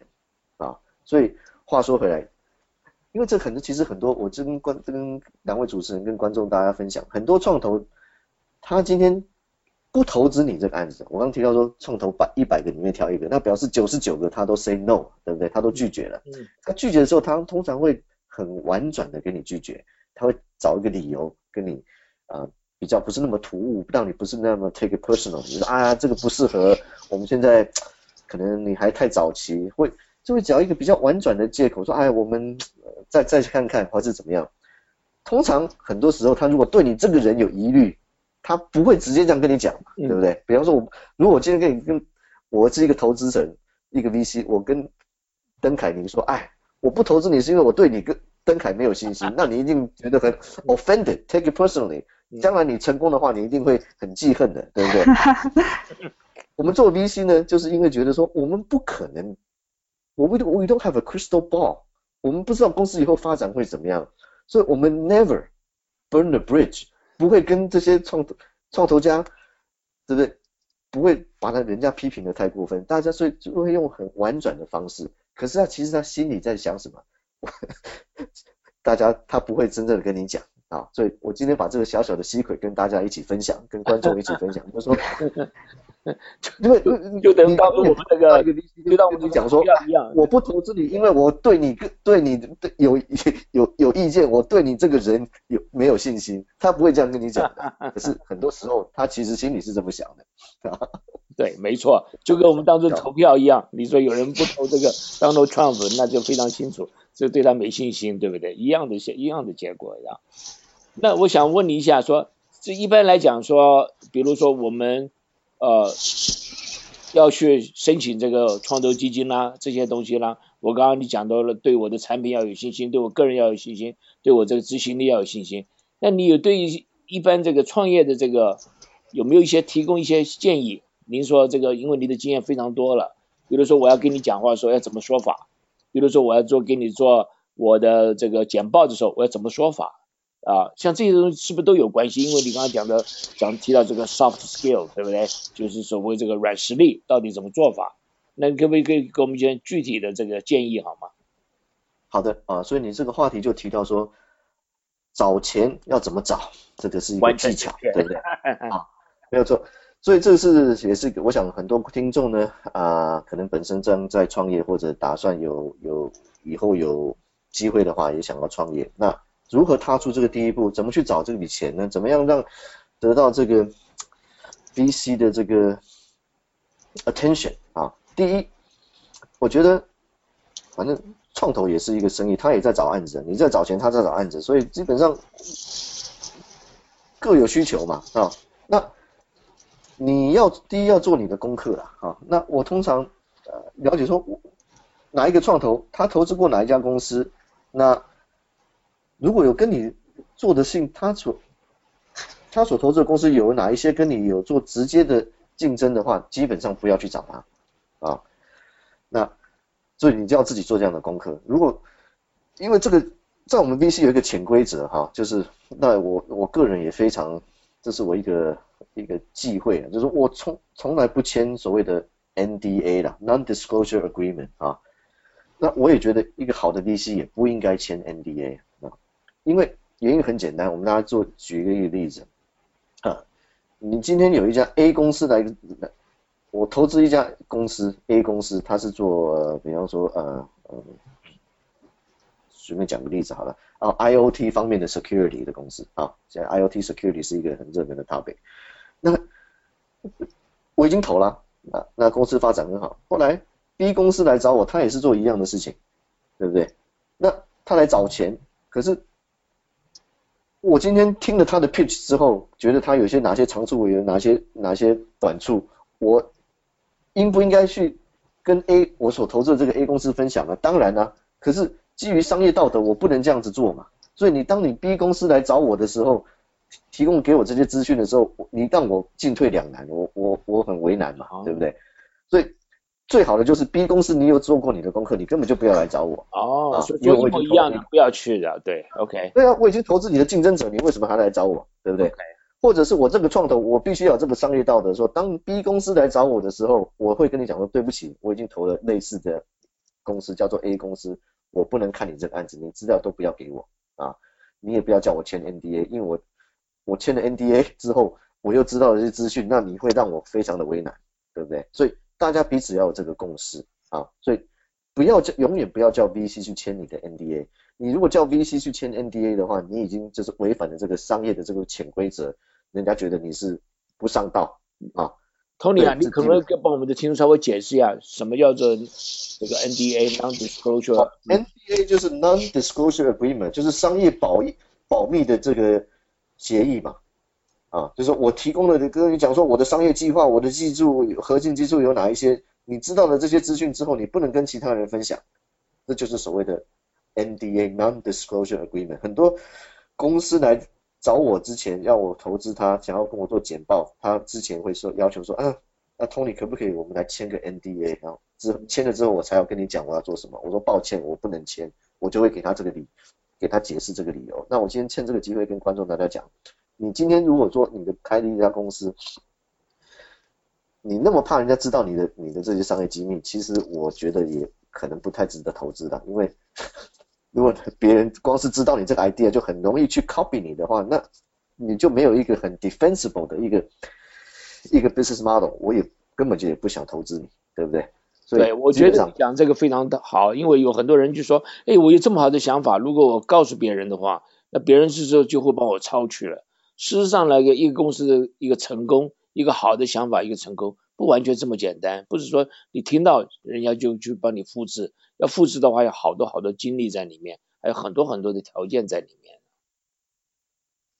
所以话说回来，因为这很多其实很多，我跟观跟两位主持人跟观众大家分享，很多创投他今天不投资你这个案子，我刚提到说创投百一百个里面挑一个，那表示九十九个他都 say no，对不对？他都拒绝了。他拒绝的时候，他通常会很婉转的给你拒绝，他会找一个理由跟你啊比较不是那么突兀，让你不是那么 take personal，你说啊这个不适合，我们现在可能你还太早期会。就会找一个比较婉转的借口，说，哎，我们再再去看看，或是怎么样。通常很多时候，他如果对你这个人有疑虑，他不会直接这样跟你讲嘛，对不对？比方说，我如果我今天跟你跟我是一个投资人，一个 VC，我跟邓凯宁说，哎，我不投资你是因为我对你跟邓凯没有信心，那你一定觉得很 offended，take it personally。将来你成功的话，你一定会很记恨的，对不对？我们做 VC 呢，就是因为觉得说我们不可能，我 we we don't have a crystal ball，我们不知道公司以后发展会怎么样，所以我们 never burn the bridge，不会跟这些创投创投家，对不对？不会把他人家批评的太过分，大家所以就会用很婉转的方式，可是他其实他心里在想什么，大家他不会真正的跟你讲。啊，所以我今天把这个小小的 secret 跟大家一起分享，跟观众一起分享，就说，因为就等于当我们那个，就当我们讲说，我不投资你，因为我对你对你有 有有意见，我对你这个人有没有信心，他不会这样跟你讲的。可是很多时候他其实心里是这么想的。对，没错，就跟我们当初投票一样，你说有人不投这个 Donald Trump，那就非常清楚，这对他没信心，对不对？一样的一样的结果呀。那我想问你一下，说这一般来讲说，比如说我们呃要去申请这个创投基金啦，这些东西啦，我刚刚你讲到了，对我的产品要有信心，对我个人要有信心，对我这个执行力要有信心。那你有对一般这个创业的这个有没有一些提供一些建议？您说这个，因为你的经验非常多了，比如说我要跟你讲话说要怎么说法，比如说我要做给你做我的这个简报的时候，我要怎么说法？啊，像这些东西是不是都有关系？因为你刚刚讲的讲提到这个 soft skill，对不对？就是所谓这个软实力到底怎么做法？那可不可以给我们一些具体的这个建议好吗？好的啊，所以你这个话题就提到说找钱要怎么找，这个是一个技巧，对不对？啊，没有错。所以这是也是我想很多听众呢啊，可能本身正在创业或者打算有有以后有机会的话也想要创业，那。如何踏出这个第一步？怎么去找这笔钱呢？怎么样让得到这个 VC 的这个 attention 啊？第一，我觉得反正创投也是一个生意，他也在找案子，你在找钱，他在找案子，所以基本上各有需求嘛啊。那你要第一要做你的功课了啊。那我通常呃了解说哪一个创投他投资过哪一家公司，那。如果有跟你做的信，他所他所投资的公司有哪一些跟你有做直接的竞争的话，基本上不要去找他啊。那所以你就要自己做这样的功课。如果因为这个在我们 VC 有一个潜规则哈，就是那我我个人也非常，这是我一个一个忌讳啊，就是我从从来不签所谓的 NDA 啦，Non-Disclosure Agreement 啊。那我也觉得一个好的 VC 也不应该签 NDA 啊。因为原因很简单，我们大家做举一个例子啊，你今天有一家 A 公司来，我投资一家公司 A 公司，它是做比方说呃呃，随便讲个例子好了啊，IOT 方面的 security 的公司啊，现在 IOT security 是一个很热门的 topic，那我已经投了，那那公司发展很好，后来 B 公司来找我，他也是做一样的事情，对不对？那他来找钱，可是我今天听了他的 pitch 之后，觉得他有些哪些长处，有哪些哪些短处，我应不应该去跟 A 我所投资的这个 A 公司分享呢？当然啦，可是基于商业道德，我不能这样子做嘛。所以你当你 B 公司来找我的时候，提供给我这些资讯的时候，你让我进退两难，我我我很为难嘛，对不对？所以。最好的就是 B 公司，你有做过你的功课，你根本就不要来找我。哦，因为不一样，你不要去的。对，OK。对啊，我已经投资你的竞争者，你为什么还来找我？对不对？或者是我这个创投，我必须要这个商业道德，说当 B 公司来找我的时候，我会跟你讲说，对不起，我已经投了类似的公司，叫做 A 公司，我不能看你这个案子，你资料都不要给我啊，你也不要叫我签 NDA，因为我我签了 NDA 之后，我又知道这些资讯，那你会让我非常的为难，对不对？所以。大家彼此要有这个共识啊，所以不要叫永远不要叫 VC 去签你的 NDA。你如果叫 VC 去签 NDA 的话，你已经就是违反了这个商业的这个潜规则，人家觉得你是不上道啊。Tony 啊，你可不可以帮我们的听众稍微解释一下，什么叫做这个 NDA（Non-Disclosure）？NDA 就是 Non-Disclosure Agreement，就是商业保保密的这个协议嘛。啊，就是我提供的跟你讲说我的商业计划，我的技术核心技术有哪一些，你知道了这些资讯之后，你不能跟其他人分享，这就是所谓的 NDA Non-Disclosure Agreement。很多公司来找我之前要我投资他，想要跟我做简报，他之前会说要求说啊，那 Tony 可不可以我们来签个 NDA，然后之签了之后我才要跟你讲我要做什么。我说抱歉，我不能签，我就会给他这个理，给他解释这个理由。那我今天趁这个机会跟观众大家讲。你今天如果说你的开了一家公司，你那么怕人家知道你的你的这些商业机密，其实我觉得也可能不太值得投资的，因为 如果别人光是知道你这个 idea 就很容易去 copy 你的话，那你就没有一个很 defensible 的一个一个 business model，我也根本就也不想投资你，对不对？对，我觉得讲这个非常的好，因为有很多人就说，哎，我有这么好的想法，如果我告诉别人的话，那别人是说就会帮我抄去了。事实上，来个一个公司的一个成功，一个好的想法，一个成功，不完全这么简单。不是说你听到人家就去帮你复制，要复制的话，有好多好多精力在里面，还有很多很多的条件在里面。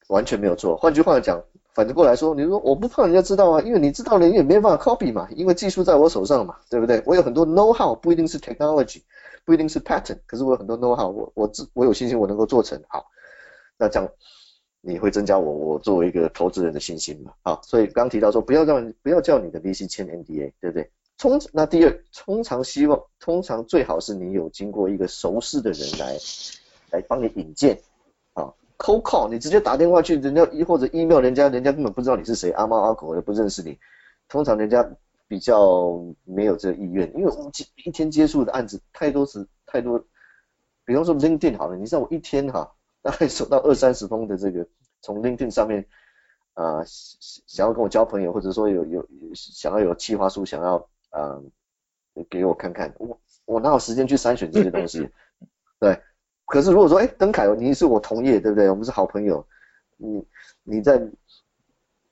完全没有错。换句话讲，反正过来说，你说我不怕人家知道啊，因为你知道了，你也没办法 copy 嘛，因为技术在我手上嘛，对不对？我有很多 know how，不一定是 technology，不一定是 pattern，可是我有很多 know how，我我自我有信心我能够做成。好，那这样。你会增加我我作为一个投资人的信心嘛？好，所以刚提到说不要让不要叫你的 VC 签 NDA，对不对？通那第二，通常希望通常最好是你有经过一个熟识的人来来帮你引荐，cold call，你直接打电话去人家或者 email 人家，人家根本不知道你是谁，阿猫阿狗也不认识你，通常人家比较没有这个意愿，因为我一天接触的案子太多是太多，比方说 LinkedIn 好了，你知道我一天哈。大概收到二三十封的这个从 LinkedIn 上面啊想要跟我交朋友，或者说有有想要有计划书想要啊给我看看，我我哪有时间去筛选这些东西？对，可是如果说哎，邓凯，你是我同业，对不对？我们是好朋友，你你在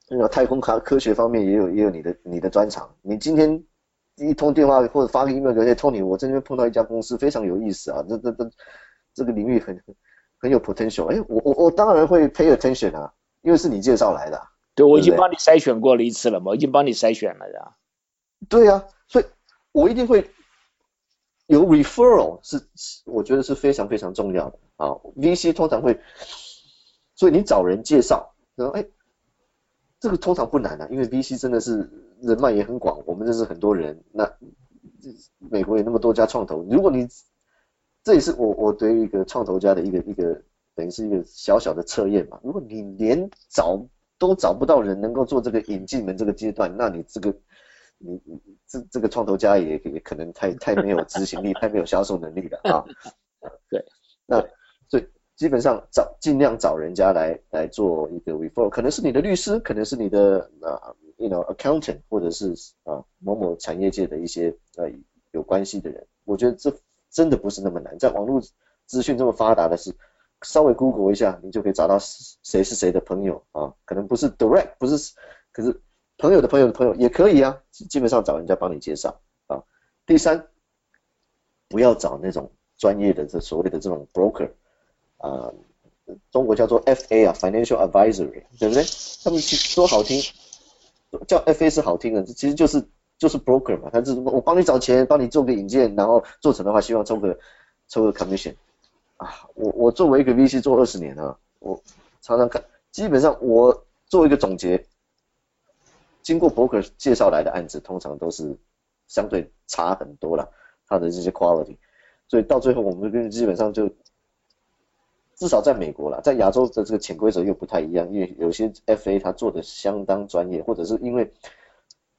那个太空科科学方面也有也有你的你的专长，你今天一通电话或者发个 email 给 Tony，我这边碰到一家公司非常有意思啊，这这这这个领域很。很有 potential，哎，我我我当然会 pay attention 啊，因为是你介绍来的。对，我已经帮你筛选过了一次了嘛，我已经帮你筛选了的。对呀，所以我一定会有 referral，是我觉得是非常非常重要的啊。VC 通常会，所以你找人介绍，然后哎，这个通常不难啊，因为 VC 真的是人脉也很广，我们认识很多人，那美国有那么多家创投，如果你这也是我我对于一个创投家的一个一个等于是一个小小的测验嘛。如果你连找都找不到人能够做这个引进门这个阶段，那你这个你你这这个创投家也也可能太太没有执行力，太没有销售能力了 啊。对，那所以基本上找尽量找人家来来做一个 referral，可能是你的律师，可能是你的啊，you know accountant，或者是啊某某产业界的一些呃有关系的人。我觉得这。真的不是那么难，在网络资讯这么发达的是，稍微 Google 一下，你就可以找到谁是谁的朋友啊，可能不是 direct，不是，可是朋友的朋友的朋友也可以啊，基本上找人家帮你介绍啊。第三，不要找那种专业的这所谓的这种 broker 啊，中国叫做 FA 啊，financial advisory，对不对？他们说好听，叫 FA 是好听的，其实就是。就是 broker 嘛，他是我帮你找钱，帮你做个引荐，然后做成的话，希望抽个抽个 commission 啊。我我作为一个 VC 做二十年了，我常常看，基本上我做一个总结，经过 broker 介绍来的案子，通常都是相对差很多了，他的这些 quality，所以到最后我们跟基本上就至少在美国了，在亚洲的这个潜规则又不太一样，因为有些 FA 他做的相当专业，或者是因为。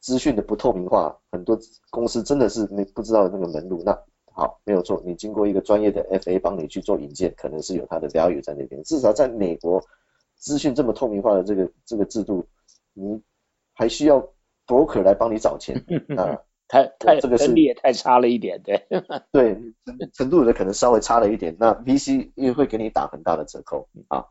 资讯的不透明化，很多公司真的是没不知道那个门路。那好，没有错，你经过一个专业的 FA 帮你去做引荐，可能是有它的 value 在那边。至少在美国，资讯这么透明化的这个这个制度，你还需要 broker 来帮你找钱 啊？太太这个能力也太差了一点，对对，程度的可能稍微差了一点。那 VC 也会给你打很大的折扣啊。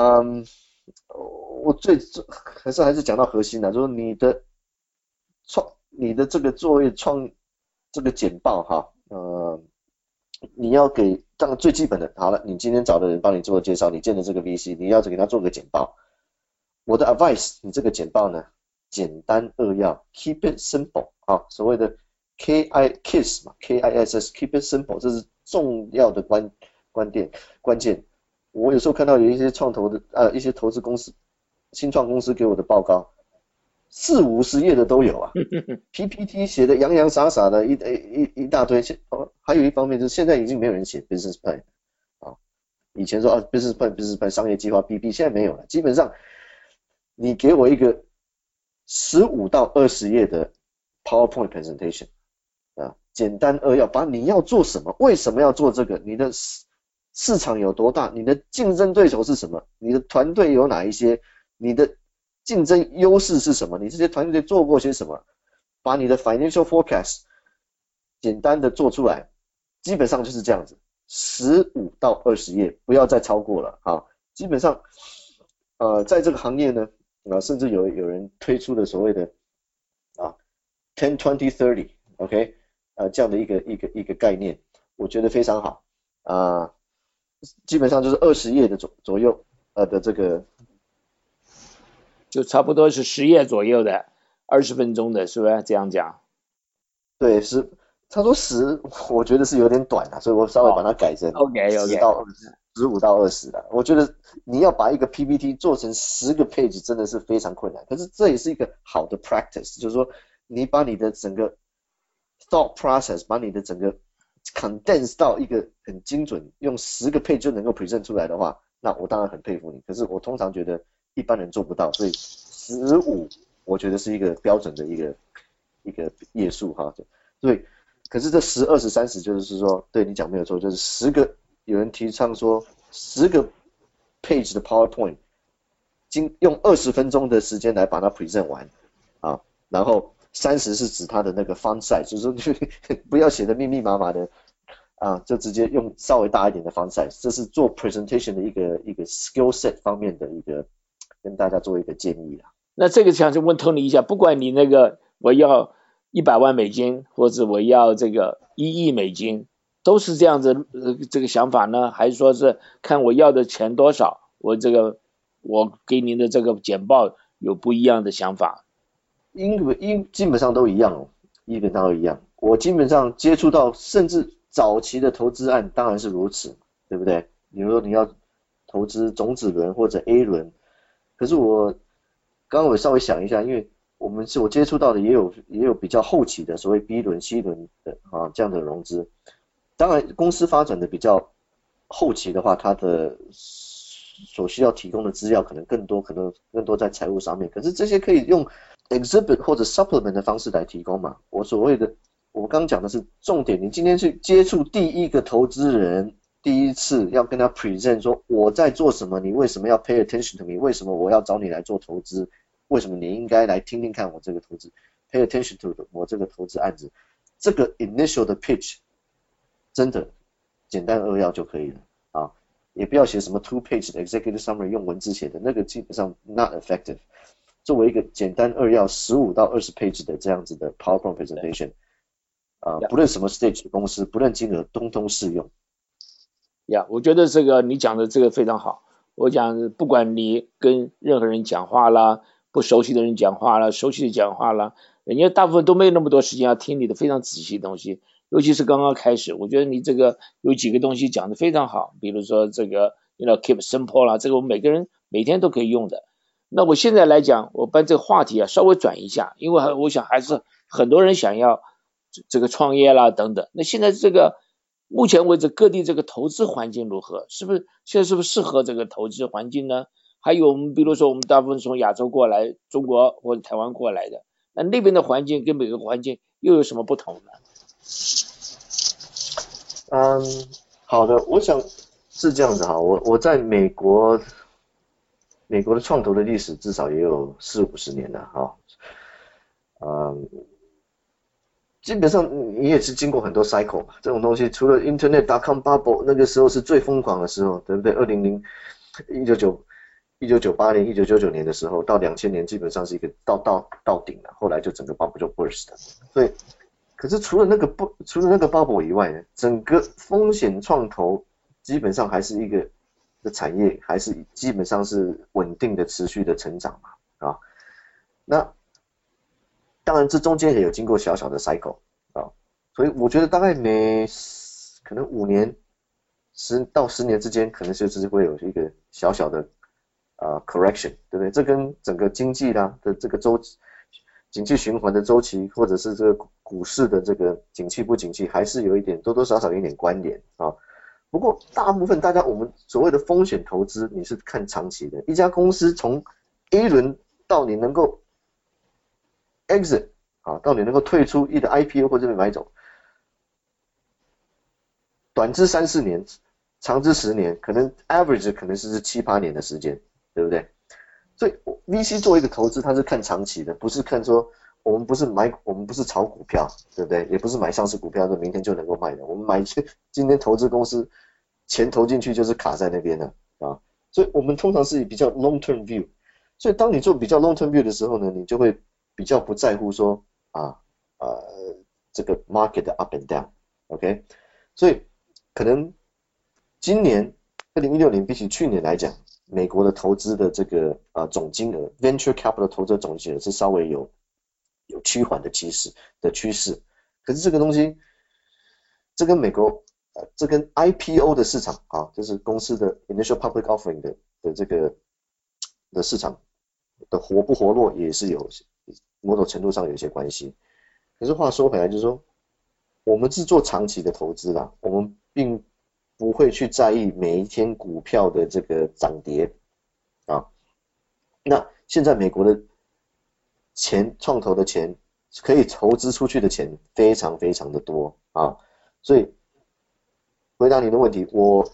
嗯，我最最还是还是讲到核心的，就是你的创你的这个作业创这个简报哈，呃，你要给当最基本的，好了，你今天找的人帮你做介绍，你见的这个 VC，你要给他做个简报。我的 advice，你这个简报呢，简单扼要，keep it simple 啊，所谓的 K I KISS 嘛，K I S S，keep it simple，这是重要的关关键关键。我有时候看到有一些创投的呃一些投资公司、新创公司给我的报告，四五十页的都有啊，PPT 写的洋洋洒洒的一一一大堆。现哦，还有一方面就是现在已经没有人写 business plan 啊，以前说啊 business plan business plan 商业计划 BP，现在没有了。基本上你给我一个十五到二十页的 PowerPoint presentation 啊，简单扼要，把你要做什么，为什么要做这个，你的。市场有多大？你的竞争对手是什么？你的团队有哪一些？你的竞争优势是什么？你这些团队做过些什么？把你的 financial forecast 简单的做出来，基本上就是这样子，十五到二十页，不要再超过了啊。基本上，呃，在这个行业呢，啊，甚至有有人推出的所谓的啊 ten twenty thirty，OK，呃，这样的一个一个一个概念，我觉得非常好啊。基本上就是二十页的左左右，呃的这个，就差不多是十页左右的，二十分钟的是不是这样讲？对，是他说十，我觉得是有点短啊，所以我稍微把它改成 OK OK 到二十，十五到二十的。我觉得你要把一个 PPT 做成十个 page 真的是非常困难，可是这也是一个好的 practice，就是说你把你的整个 thought process，把你的整个 condense 到一个很精准，用十个配就能够 present 出来的话，那我当然很佩服你。可是我通常觉得一般人做不到，所以十五我觉得是一个标准的一个一个页数哈。对，可是这十、二十、三十就是说，对你讲没有错，就是十个有人提倡说十个 page 的 PowerPoint，经用二十分钟的时间来把它 present 完啊，然后。三十是指它的那个 font size，就是说 不要写的密密麻麻的啊，就直接用稍微大一点的 font size。这是做 presentation 的一个一个 skill set 方面的一个跟大家做一个建议啦。那这个想就问 Tony 一下，不管你那个我要一百万美金，或者我要这个一亿美金，都是这样子呃这个想法呢，还是说是看我要的钱多少，我这个我给您的这个简报有不一样的想法？因为因基本上都一样哦，基本上都一样。我基本上接触到，甚至早期的投资案当然是如此，对不对？比如说你要投资种子轮或者 A 轮，可是我刚刚我稍微想一下，因为我们是我接触到的也有也有比较后期的所谓 B 轮、C 轮的啊这样的融资。当然公司发展的比较后期的话，它的所需要提供的资料可能更多，可能更多在财务上面。可是这些可以用。Exhibit 或者 supplement 的方式来提供嘛？我所谓的，我刚讲的是重点。你今天去接触第一个投资人，第一次要跟他 present 说我在做什么，你为什么要 pay attention to me？为什么我要找你来做投资？为什么你应该来听听看我这个投资？pay attention to 我这个投资案子，这个 initial 的 pitch 真的简单扼要就可以了啊，也不要写什么 two page 的 executive summary 用文字写的那个基本上 not effective。作为一个简单扼要十五到二十 page 的这样子的 PowerPoint presentation，啊，不论什么 stage 的公司，不论金额，通通适用。呀，我觉得这个你讲的这个非常好。我讲，不管你跟任何人讲话啦，不熟悉的人讲话啦，熟悉的讲话啦，人家大部分都没有那么多时间要听你的非常仔细的东西。尤其是刚刚开始，我觉得你这个有几个东西讲的非常好，比如说这个，you know keep simple 啦，这个我们每个人每天都可以用的。那我现在来讲，我把这个话题啊稍微转一下，因为我想还是很多人想要这个创业啦等等。那现在这个目前为止各地这个投资环境如何？是不是现在是不是适合这个投资环境呢？还有我们比如说我们大部分从亚洲过来，中国或者台湾过来的，那那边的环境跟美国环境又有什么不同呢？嗯，好的，我想是这样子哈，我我在美国。美国的创投的历史至少也有四五十年了哈，嗯，基本上你也是经过很多 cycle 嘛，这种东西除了 Internet dot com bubble 那个时候是最疯狂的时候，对不对？二零零一九九一九九八年、一九九九年的时候，到两千年基本上是一个到到到顶了，后来就整个 bubble 就 burst。所以，可是除了那个不除了那个 bubble 以外呢，整个风险创投基本上还是一个的产业，还是基本上是稳定的、持续的成长嘛啊。那当然这中间也有经过小小的 cycle 啊，所以我觉得大概每可能五年。十到十年之间，可能就是会有一个小小的啊 correction，对不对？这跟整个经济啦的这个周景气循环的周期，或者是这个股市的这个景气不景气，还是有一点多多少少有一点关联啊。不过大部分大家我们所谓的风险投资，你是看长期的，一家公司从 A 轮到你能够 exit 啊，到你能够退出，一的 IPO 或者被买走，短至三四年。长至十年，可能 average 可能是七八年的时间，对不对？所以 VC 做一个投资，它是看长期的，不是看说我们不是买，我们不是炒股票，对不对？也不是买上市股票，说明天就能够卖的。我们买今天投资公司，钱投进去就是卡在那边的啊。所以我们通常是以比较 long term view。所以当你做比较 long term view 的时候呢，你就会比较不在乎说啊呃这个 market 的 up and down，OK？所以可能。今年二零一六年比起去年来讲，美国的投资的这个呃总金额，venture capital 投资总金额是稍微有有趋缓的趋势的趋势。可是这个东西，这跟美国呃这跟 IPO 的市场啊，就是公司的 initial public offering 的的这个的市场的活不活络也是有某种程度上有一些关系。可是话说回来，就是说我们是做长期的投资啦，我们并。不会去在意每一天股票的这个涨跌啊。那现在美国的钱创投的钱可以投资出去的钱非常非常的多啊，所以回答你的问题，我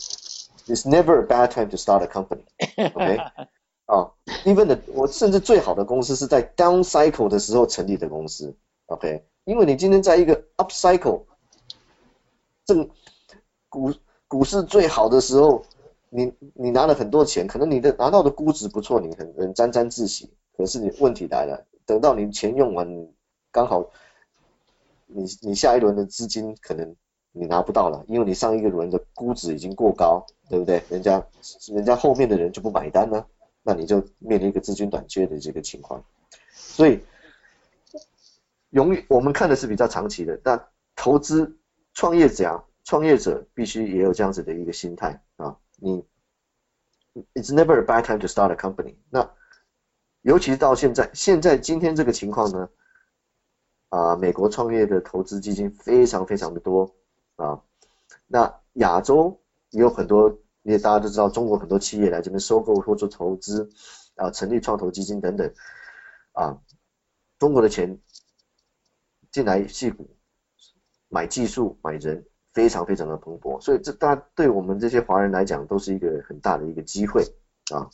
It's never a bad time to start a company，OK？啊，even 的我甚至最好的公司是在 down cycle 的时候成立的公司，OK？因为你今天在一个 up cycle 正股股市最好的时候，你你拿了很多钱，可能你的拿到的估值不错，你很很沾沾自喜。可是你问题来了，等到你钱用完，刚好你你下一轮的资金可能你拿不到了，因为你上一个轮的估值已经过高，对不对？人家人家后面的人就不买单了，那你就面临一个资金短缺的这个情况。所以，永远我们看的是比较长期的，但投资创业者啊。创业者必须也有这样子的一个心态啊，你，It's never a bad time to start a company。那尤其到现在，现在今天这个情况呢，啊，美国创业的投资基金非常非常的多啊，那亚洲也有很多，也大家都知道，中国很多企业来这边收购或者投资啊，成立创投基金等等啊，中国的钱进来戏股买技术买人。非常非常的蓬勃，所以这大对我们这些华人来讲都是一个很大的一个机会啊，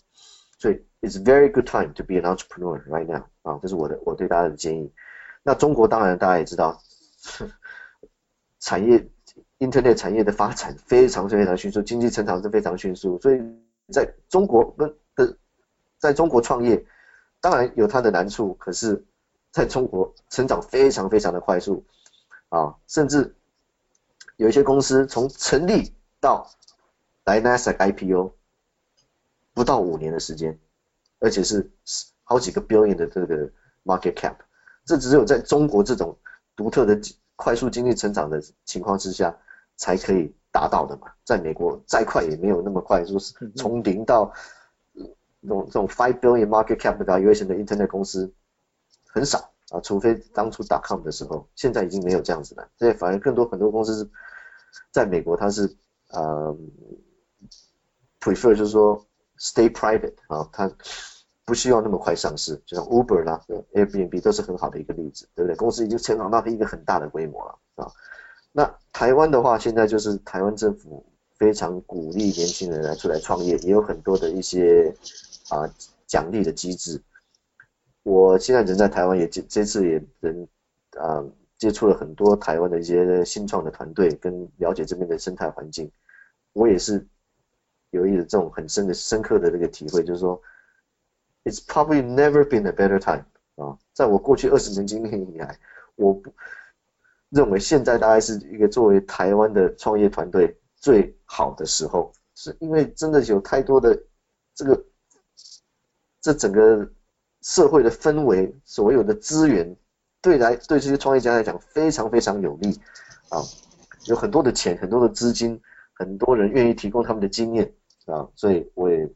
所以 it's very good time to be an entrepreneur right now 啊，这是我的我对大家的建议。那中国当然大家也知道，产业 internet 产业的发展非常非常迅速，经济成长是非常迅速，所以在中国跟的在中国创业当然有它的难处，可是在中国成长非常非常的快速啊，甚至。有一些公司从成立到来 NASA IPO 不到五年的时间，而且是好几个 billion 的这个 market cap，这只有在中国这种独特的快速经济成长的情况之下才可以达到的嘛。在美国再快也没有那么快，就是从零到这种这种 five billion market cap valuation 的 internet 公司很少啊，除非当初 dot com 的时候，现在已经没有这样子了。所以反而更多很多公司是。在美国，它是呃 prefer 就是说 stay private 啊，它不需要那么快上市，就像 Uber 啦、Airbnb 都是很好的一个例子，对不对？公司已经成长到一个很大的规模了啊。那台湾的话，现在就是台湾政府非常鼓励年轻人来出来创业，也有很多的一些啊奖励的机制。我现在人在台湾，也这这次也人啊。接触了很多台湾的一些新创的团队，跟了解这边的生态环境，我也是有一种这种很深的深刻的这个体会，就是说，it's probably never been a better time 啊，在我过去二十年经历以来，我不认为现在大概是一个作为台湾的创业团队最好的时候，是因为真的有太多的这个这整个社会的氛围，所有的资源对来对这些创业家来讲非常非常有利啊，有很多的钱，很多的资金，很多人愿意提供他们的经验啊，所以我也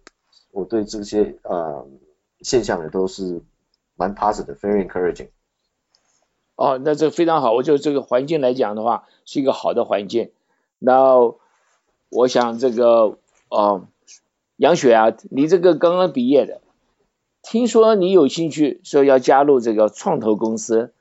我对这些啊现象也都是蛮 positive，very encouraging。哦，那这非常好。我觉得这个环境来讲的话，是一个好的环境。那我想这个哦，杨雪啊，你这个刚刚毕业的，听说你有兴趣说要加入这个创投公司，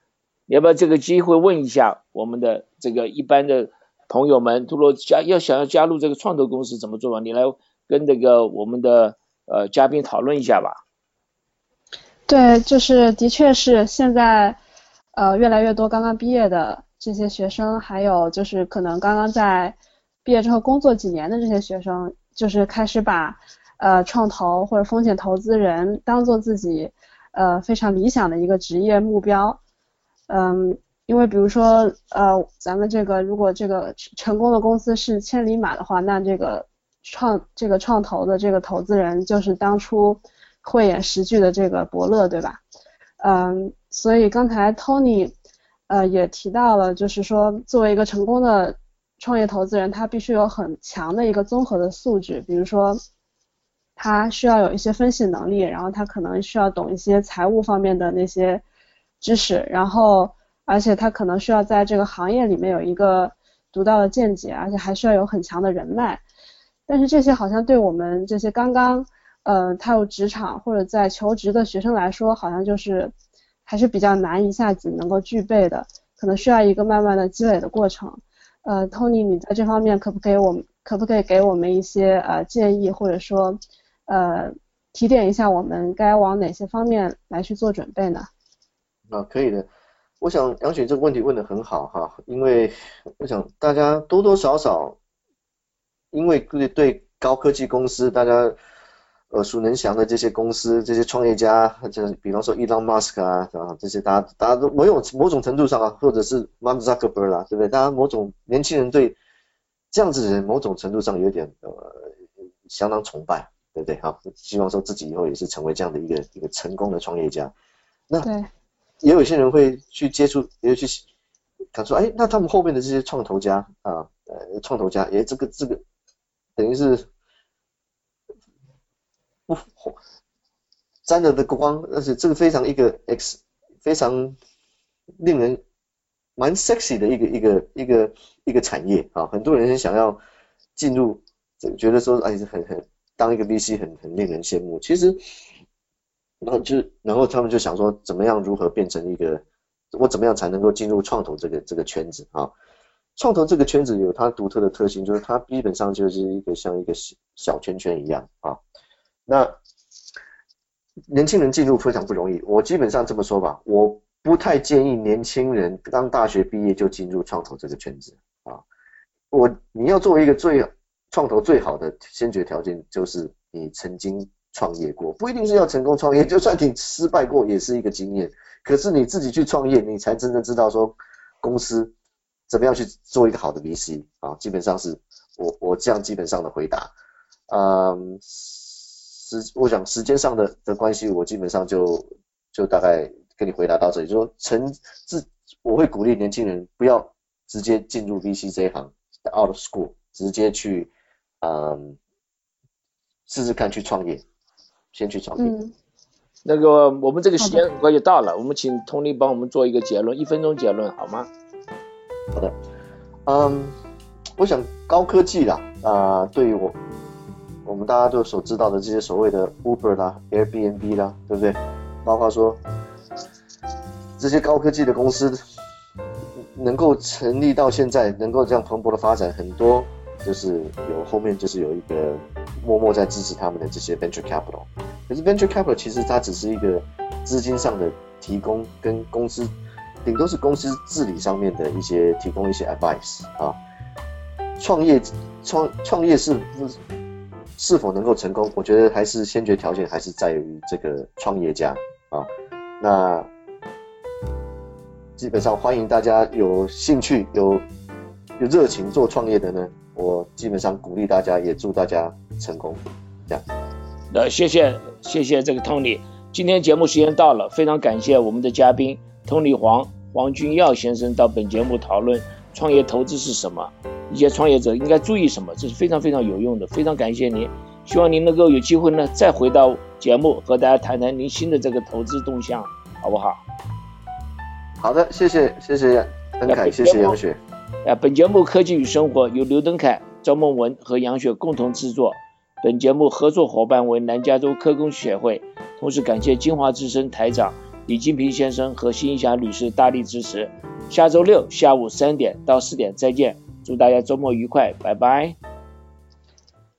你要不要这个机会问一下我们的这个一般的朋友们，如果加要想要加入这个创投公司怎么做吧？你来跟这个我们的呃嘉宾讨论一下吧。对，就是的确是现在。呃，越来越多刚刚毕业的这些学生，还有就是可能刚刚在毕业之后工作几年的这些学生，就是开始把呃创投或者风险投资人当做自己呃非常理想的一个职业目标。嗯，因为比如说呃咱们这个如果这个成功的公司是千里马的话，那这个创这个创投的这个投资人就是当初慧眼识巨的这个伯乐，对吧？嗯。所以刚才 Tony，呃，也提到了，就是说，作为一个成功的创业投资人，他必须有很强的一个综合的素质，比如说，他需要有一些分析能力，然后他可能需要懂一些财务方面的那些知识，然后，而且他可能需要在这个行业里面有一个独到的见解，而且还需要有很强的人脉。但是这些好像对我们这些刚刚，呃，踏入职场或者在求职的学生来说，好像就是。还是比较难一下子能够具备的，可能需要一个慢慢的积累的过程。呃，Tony，你在这方面可不可以我们可不可以给我们一些呃建议，或者说呃提点一下我们该往哪些方面来去做准备呢？啊，可以的。我想杨雪这个问题问得很好哈，因为我想大家多多少少因为对对高科技公司大家。耳熟能详的这些公司，这些创业家，就比方说 Elon Musk 啊，啊这些大家大家都某种某种程度上啊，或者是 Mark Zuckerberg 啦，对不对？大家某种年轻人对这样子的人，某种程度上有点呃相当崇拜，对不对？哈，希望说自己以后也是成为这样的一个一个成功的创业家。那也有些人会去接触，也去看说，哎，那他们后面的这些创投家啊，呃，创投家，哎，这个这个等于是。不沾了的光，而且这个非常一个 X，非常令人蛮 sexy 的一个一个一个一个产业啊，很多人想要进入，觉得说哎很很当一个 VC 很很令人羡慕。其实，然后就然后他们就想说，怎么样如何变成一个，我怎么样才能够进入创投这个这个圈子啊？创投这个圈子有它独特的特性，就是它基本上就是一个像一个小小圈圈一样啊。那年轻人进入非常不容易，我基本上这么说吧，我不太建议年轻人刚大学毕业就进入创投这个圈子啊。我你要作为一个最创投最好的先决条件，就是你曾经创业过，不一定是要成功创业，就算你失败过也是一个经验。可是你自己去创业，你才真正知道说公司怎么样去做一个好的 VC 啊。基本上是我我这样基本上的回答，嗯。时，我想时间上的的关系，我基本上就就大概跟你回答到这里。就说成自，我会鼓励年轻人不要直接进入 VC 这一行，out of school，直接去，嗯，试试看去创业，先去创业。嗯。那个我们这个时间很快就到了，我们请 Tony 帮我们做一个结论，一分钟结论好吗？好的。嗯，我想高科技啦，啊，对于我。我们大家都所知道的这些所谓的 Uber 啦、Airbnb 啦，对不对？包括说这些高科技的公司能够成立到现在，能够这样蓬勃的发展，很多就是有后面就是有一个默默在支持他们的这些 venture capital。可是 venture capital 其实它只是一个资金上的提供，跟公司顶多是公司治理上面的一些提供一些 advice 啊。创业创创业是不？是否能够成功，我觉得还是先决条件还是在于这个创业家啊。那基本上欢迎大家有兴趣、有有热情做创业的呢，我基本上鼓励大家，也祝大家成功。这样。呃，谢谢谢谢这个 Tony，今天节目时间到了，非常感谢我们的嘉宾 Tony 黄黄君耀先生到本节目讨论创业投资是什么。一些创业者应该注意什么？这是非常非常有用的，非常感谢您，希望您能够有机会呢再回到节目和大家谈谈您新的这个投资动向，好不好？好的，谢谢谢谢邓凯，谢谢杨雪。啊，本节目《科技与生活》由刘登凯、赵梦文和杨雪共同制作，本节目合作伙伴为南加州科工协会，同时感谢金华之声台长李金平先生和辛霞女士大力支持。下周六下午三点到四点再见。祝大家周末愉快，拜拜。